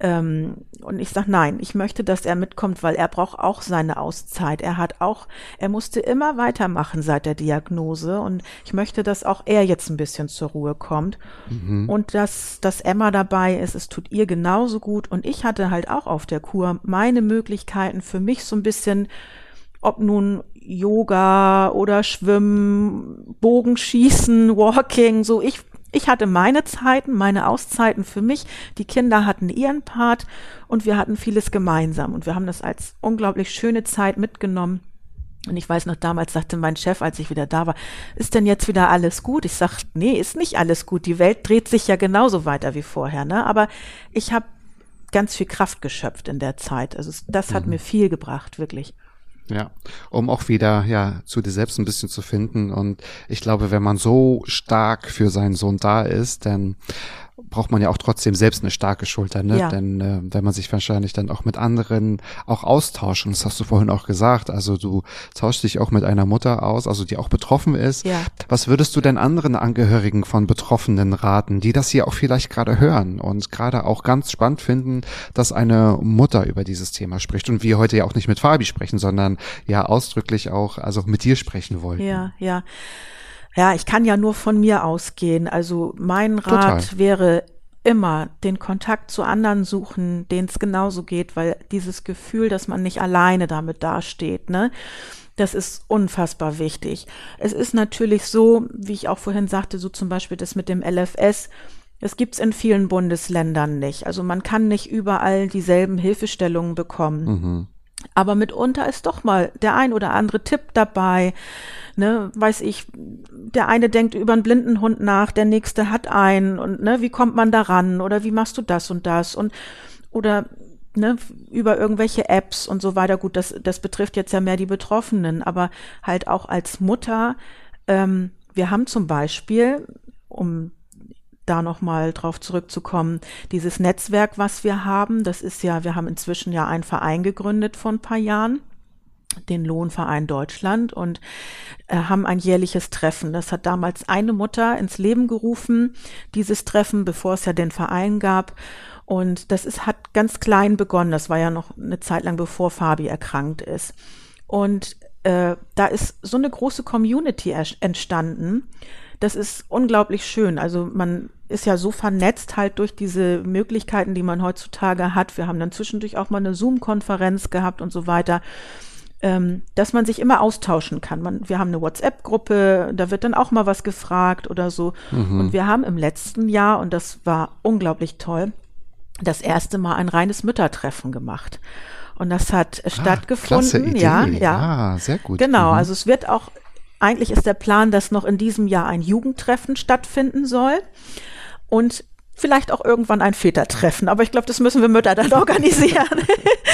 Ähm, und ich sag nein, ich möchte, dass er mitkommt, weil er braucht auch seine Auszeit, er hat auch, er musste immer weitermachen seit der Diagnose und ich möchte, dass auch er jetzt ein bisschen zur Ruhe kommt Mhm. Und dass, dass Emma dabei ist, es tut ihr genauso gut. Und ich hatte halt auch auf der Kur meine Möglichkeiten für mich so ein bisschen, ob nun Yoga oder Schwimmen, Bogenschießen, Walking, so ich ich hatte meine Zeiten, meine Auszeiten für mich. Die Kinder hatten ihren Part und wir hatten vieles gemeinsam. Und wir haben das als unglaublich schöne Zeit mitgenommen. Und ich weiß noch, damals sagte mein Chef, als ich wieder da war, ist denn jetzt wieder alles gut? Ich sag, nee, ist nicht alles gut. Die Welt dreht sich ja genauso weiter wie vorher, ne? Aber ich habe ganz viel Kraft geschöpft in der Zeit. Also das hat mhm. mir viel gebracht, wirklich. Ja, um auch wieder ja zu dir selbst ein bisschen zu finden. Und ich glaube, wenn man so stark für seinen Sohn da ist, dann braucht man ja auch trotzdem selbst eine starke Schulter, ne? Ja. Denn äh, wenn man sich wahrscheinlich dann auch mit anderen auch austauscht, und das hast du vorhin auch gesagt, also du tauschst dich auch mit einer Mutter aus, also die auch betroffen ist. Ja. Was würdest du denn anderen Angehörigen von Betroffenen raten, die das hier auch vielleicht gerade hören und gerade auch ganz spannend finden, dass eine Mutter über dieses Thema spricht und wir heute ja auch nicht mit Fabi sprechen, sondern ja ausdrücklich auch also mit dir sprechen wollen. Ja, ja. Ja, ich kann ja nur von mir ausgehen. Also mein Rat Total. wäre immer den Kontakt zu anderen suchen, denen es genauso geht, weil dieses Gefühl, dass man nicht alleine damit dasteht, ne? Das ist unfassbar wichtig. Es ist natürlich so, wie ich auch vorhin sagte, so zum Beispiel das mit dem LFS. Das gibt's in vielen Bundesländern nicht. Also man kann nicht überall dieselben Hilfestellungen bekommen. Mhm. Aber mitunter ist doch mal der ein oder andere Tipp dabei. Ne, weiß ich, der eine denkt über einen blinden Hund nach, der nächste hat einen und ne, wie kommt man daran oder wie machst du das und das und oder ne, über irgendwelche Apps und so weiter. Gut, das, das betrifft jetzt ja mehr die Betroffenen, aber halt auch als Mutter. Ähm, wir haben zum Beispiel, um da nochmal drauf zurückzukommen, dieses Netzwerk, was wir haben, das ist ja, wir haben inzwischen ja einen Verein gegründet vor ein paar Jahren den Lohnverein Deutschland und äh, haben ein jährliches Treffen. Das hat damals eine Mutter ins Leben gerufen, dieses Treffen, bevor es ja den Verein gab. Und das ist, hat ganz klein begonnen. Das war ja noch eine Zeit lang, bevor Fabi erkrankt ist. Und äh, da ist so eine große Community entstanden. Das ist unglaublich schön. Also man ist ja so vernetzt halt durch diese Möglichkeiten, die man heutzutage hat. Wir haben dann zwischendurch auch mal eine Zoom-Konferenz gehabt und so weiter. Ähm, dass man sich immer austauschen kann. Man, wir haben eine WhatsApp-Gruppe, da wird dann auch mal was gefragt oder so. Mhm. Und wir haben im letzten Jahr, und das war unglaublich toll, das erste Mal ein reines Müttertreffen gemacht. Und das hat ah, stattgefunden. Ja, ja. Ah, sehr gut. Genau, mhm. also es wird auch, eigentlich ist der Plan, dass noch in diesem Jahr ein Jugendtreffen stattfinden soll. Und vielleicht auch irgendwann ein Vätertreffen. Aber ich glaube, das müssen wir Mütter dann [LAUGHS] organisieren.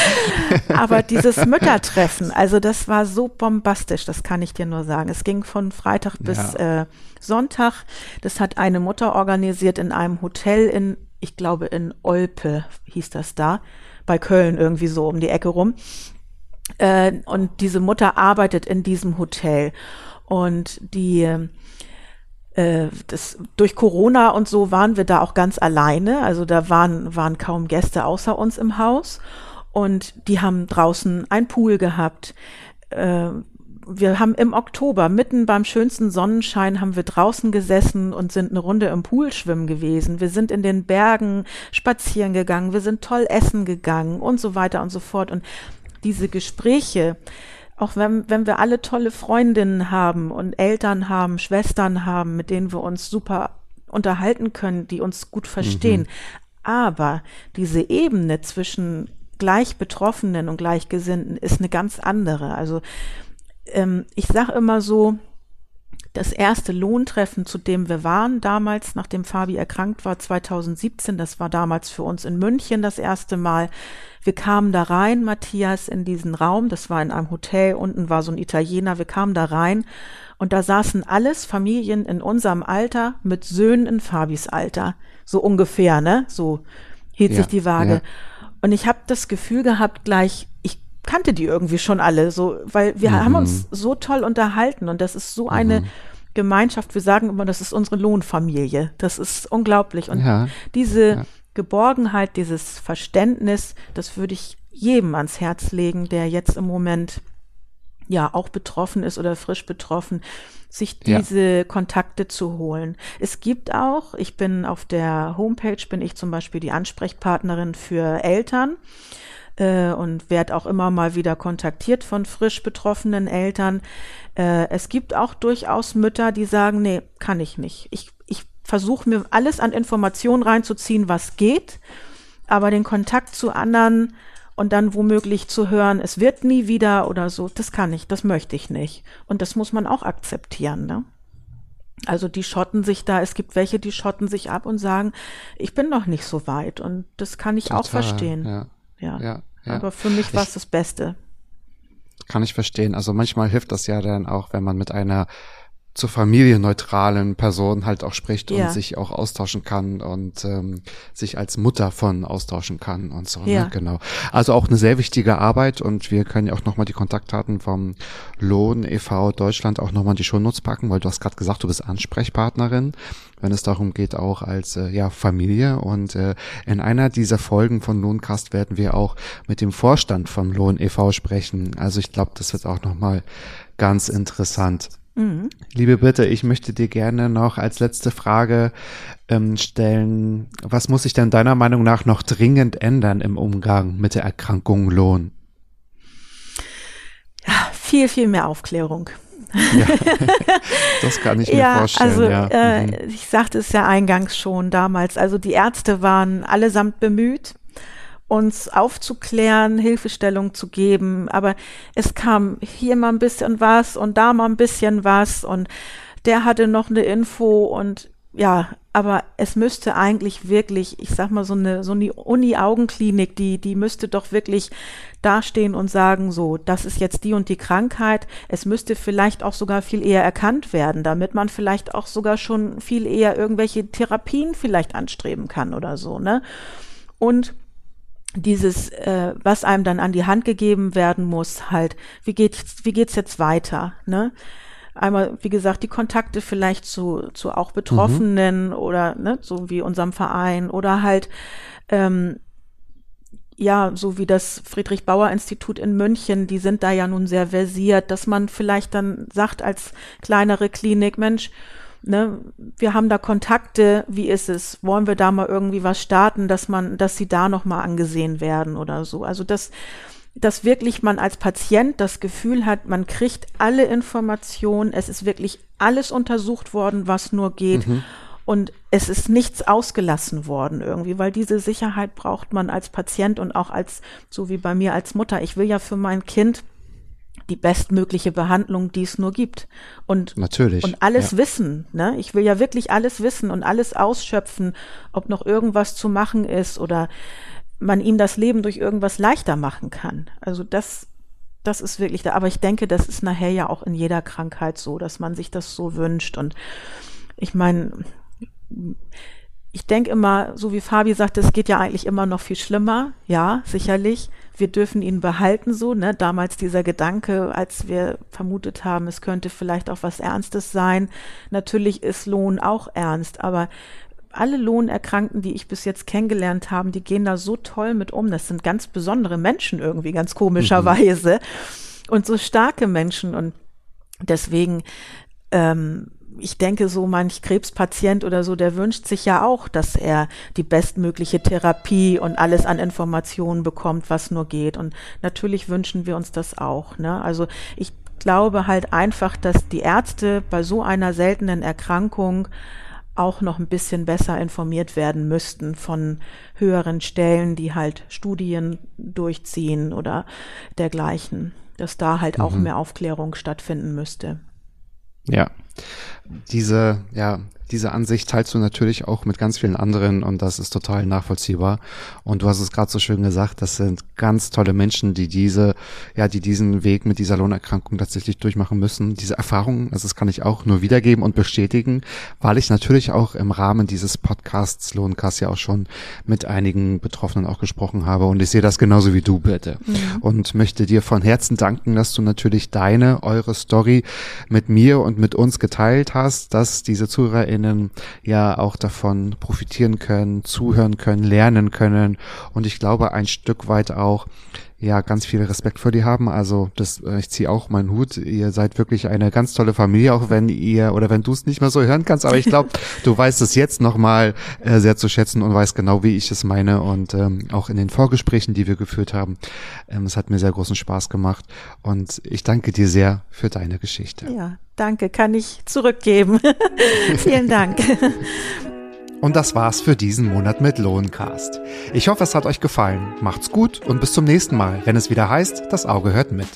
[LAUGHS] Aber dieses Müttertreffen, also das war so bombastisch, das kann ich dir nur sagen. Es ging von Freitag bis ja. äh, Sonntag. Das hat eine Mutter organisiert in einem Hotel in, ich glaube, in Olpe hieß das da bei Köln irgendwie so um die Ecke rum. Äh, und diese Mutter arbeitet in diesem Hotel. Und die, äh, das, durch Corona und so waren wir da auch ganz alleine. Also da waren, waren kaum Gäste außer uns im Haus. Und die haben draußen ein Pool gehabt. Äh, wir haben im Oktober, mitten beim schönsten Sonnenschein, haben wir draußen gesessen und sind eine Runde im Pool schwimmen gewesen. Wir sind in den Bergen spazieren gegangen, wir sind toll essen gegangen und so weiter und so fort. Und diese Gespräche, auch wenn, wenn wir alle tolle Freundinnen haben und Eltern haben, Schwestern haben, mit denen wir uns super unterhalten können, die uns gut verstehen. Mhm. Aber diese Ebene zwischen gleich Betroffenen und Gleichgesinnten ist eine ganz andere. Also ähm, ich sage immer so, das erste Lohntreffen, zu dem wir waren, damals, nachdem Fabi erkrankt war, 2017, das war damals für uns in München das erste Mal. Wir kamen da rein, Matthias, in diesen Raum, das war in einem Hotel, unten war so ein Italiener, wir kamen da rein und da saßen alles Familien in unserem Alter mit Söhnen in Fabis Alter, so ungefähr, ne? So hielt ja, sich die Waage. Ja. Und ich habe das Gefühl gehabt, gleich, ich kannte die irgendwie schon alle, so, weil wir mhm. haben uns so toll unterhalten und das ist so eine mhm. Gemeinschaft. Wir sagen immer, das ist unsere Lohnfamilie. Das ist unglaublich. Und ja. diese ja. Geborgenheit, dieses Verständnis, das würde ich jedem ans Herz legen, der jetzt im Moment ja auch betroffen ist oder frisch betroffen, sich diese ja. Kontakte zu holen. Es gibt auch, ich bin auf der Homepage, bin ich zum Beispiel die Ansprechpartnerin für Eltern äh, und werde auch immer mal wieder kontaktiert von frisch betroffenen Eltern. Äh, es gibt auch durchaus Mütter, die sagen, nee, kann ich nicht. Ich, ich versuche mir alles an Informationen reinzuziehen, was geht, aber den Kontakt zu anderen und dann womöglich zu hören, es wird nie wieder oder so, das kann ich, das möchte ich nicht. Und das muss man auch akzeptieren, ne? Also die schotten sich da, es gibt welche, die schotten sich ab und sagen, ich bin noch nicht so weit. Und das kann ich Total, auch verstehen. Ja ja. ja, ja. Aber für mich war es das Beste. Kann ich verstehen. Also manchmal hilft das ja dann auch, wenn man mit einer zur familienneutralen Person halt auch spricht ja. und sich auch austauschen kann und ähm, sich als Mutter von austauschen kann und so. Ne? Ja. Ne? Genau. Also auch eine sehr wichtige Arbeit und wir können ja auch nochmal die Kontaktdaten vom Lohn e.V. Deutschland auch nochmal in die Shownotes packen, weil du hast gerade gesagt, du bist Ansprechpartnerin, wenn es darum geht, auch als äh, ja, Familie. Und äh, in einer dieser Folgen von Lohncast werden wir auch mit dem Vorstand vom Lohn e.V. sprechen. Also ich glaube, das wird auch nochmal ganz interessant. Mhm. Liebe Britte, ich möchte dir gerne noch als letzte Frage ähm, stellen, was muss sich denn deiner Meinung nach noch dringend ändern im Umgang mit der Erkrankung Lohn? Ja, viel, viel mehr Aufklärung. [LAUGHS] Ja, das kann ich mir ja, vorstellen. Also, ja. äh, ich sagte es ja eingangs schon damals, also die Ärzte waren allesamt bemüht uns aufzuklären, Hilfestellung zu geben. Aber es kam hier mal ein bisschen was und da mal ein bisschen was und der hatte noch eine Info und ja, aber es müsste eigentlich wirklich, ich sag mal, so eine, so eine Uni-Augenklinik, die, die müsste doch wirklich dastehen und sagen, so, das ist jetzt die und die Krankheit. Es müsste vielleicht auch sogar viel eher erkannt werden, damit man vielleicht auch sogar schon viel eher irgendwelche Therapien vielleicht anstreben kann oder so, ne? Und dieses, äh, was einem dann an die Hand gegeben werden muss, halt, wie geht's, wie geht's jetzt weiter, ne? Einmal, wie gesagt, die Kontakte vielleicht zu, zu auch Betroffenen mhm. oder ne, so wie unserem Verein oder halt ähm, ja, so wie das Friedrich Bauer Institut in München, die sind da ja nun sehr versiert, dass man vielleicht dann sagt als kleinere Klinik, Mensch, ne, wir haben da Kontakte, wie ist es? Wollen wir da mal irgendwie was starten, dass man, dass sie da nochmal angesehen werden oder so? Also das, dass wirklich man als Patient das Gefühl hat, man kriegt alle Informationen, es ist wirklich alles untersucht worden, was nur geht. Mhm. Und es ist nichts ausgelassen worden irgendwie, weil diese Sicherheit braucht man als Patient und auch als, so wie bei mir als Mutter. Ich will ja für mein Kind die bestmögliche Behandlung, die es nur gibt. Und, Natürlich, und alles ja. wissen. Ne? Ich will ja wirklich alles wissen und alles ausschöpfen, ob noch irgendwas zu machen ist oder man ihm das Leben durch irgendwas leichter machen kann. Also das, das ist wirklich da. Aber ich denke, das ist nachher ja auch in jeder Krankheit so, dass man sich das so wünscht. Und ich meine, ich denke immer, so wie Fabi sagte, es geht ja eigentlich immer noch viel schlimmer. Ja, sicherlich. Wir dürfen ihn behalten so, ne? Damals dieser Gedanke, als wir vermutet haben, es könnte vielleicht auch was Ernstes sein. Natürlich ist Lohn auch ernst, aber alle Lohnerkrankten, die ich bis jetzt kennengelernt habe, die gehen da so toll mit um. Das sind ganz besondere Menschen irgendwie, ganz komischerweise. Mhm. Und so starke Menschen. Und deswegen, ähm, ich denke, so manch Krebspatient oder so, der wünscht sich ja auch, dass er die bestmögliche Therapie und alles an Informationen bekommt, was nur geht. Und natürlich wünschen wir uns das auch. Ne? Also ich glaube halt einfach, dass die Ärzte bei so einer seltenen Erkrankung auch noch ein bisschen besser informiert werden müssten von höheren Stellen, die halt Studien durchziehen oder dergleichen, dass da halt mhm. auch mehr Aufklärung stattfinden müsste. Ja, diese, ja, diese Ansicht teilst du natürlich auch mit ganz vielen anderen und das ist total nachvollziehbar. Und du hast es gerade so schön gesagt, das sind ganz tolle Menschen, die diese, ja, die diesen Weg mit dieser Lohnerkrankung tatsächlich durchmachen müssen. Diese Erfahrungen, also das kann ich auch nur wiedergeben und bestätigen, weil ich natürlich auch im Rahmen dieses Podcasts Lohnkass ja auch schon mit einigen Betroffenen auch gesprochen habe und ich sehe das genauso wie du, bitte. Mhm. Und möchte dir von Herzen danken, dass du natürlich deine, eure Story mit mir und mit uns geteilt hast, dass diese ZuhörerInnen ZuhörerInnen ja auch davon profitieren können, zuhören können, lernen können. Und ich glaube ein Stück weit auch ja ganz viel Respekt für die haben. Also das, äh, ich ziehe auch meinen Hut. Ihr seid wirklich eine ganz tolle Familie, auch wenn ihr oder wenn du es nicht mehr so hören kannst. Aber ich glaube, [LAUGHS] du weißt es jetzt nochmal äh, sehr zu schätzen und weißt genau, wie ich es meine. Und ähm, auch in den Vorgesprächen, die wir geführt haben, ähm, es hat mir sehr großen Spaß gemacht. Und ich danke dir sehr für deine Geschichte. Ja, danke, kann ich zurückgeben. [LAUGHS] Vielen Dank. [LAUGHS] Und das war's für diesen Monat mit Lohncast. Ich hoffe, es hat euch gefallen. Macht's gut und bis zum nächsten Mal, wenn es wieder heißt, das Auge hört mit.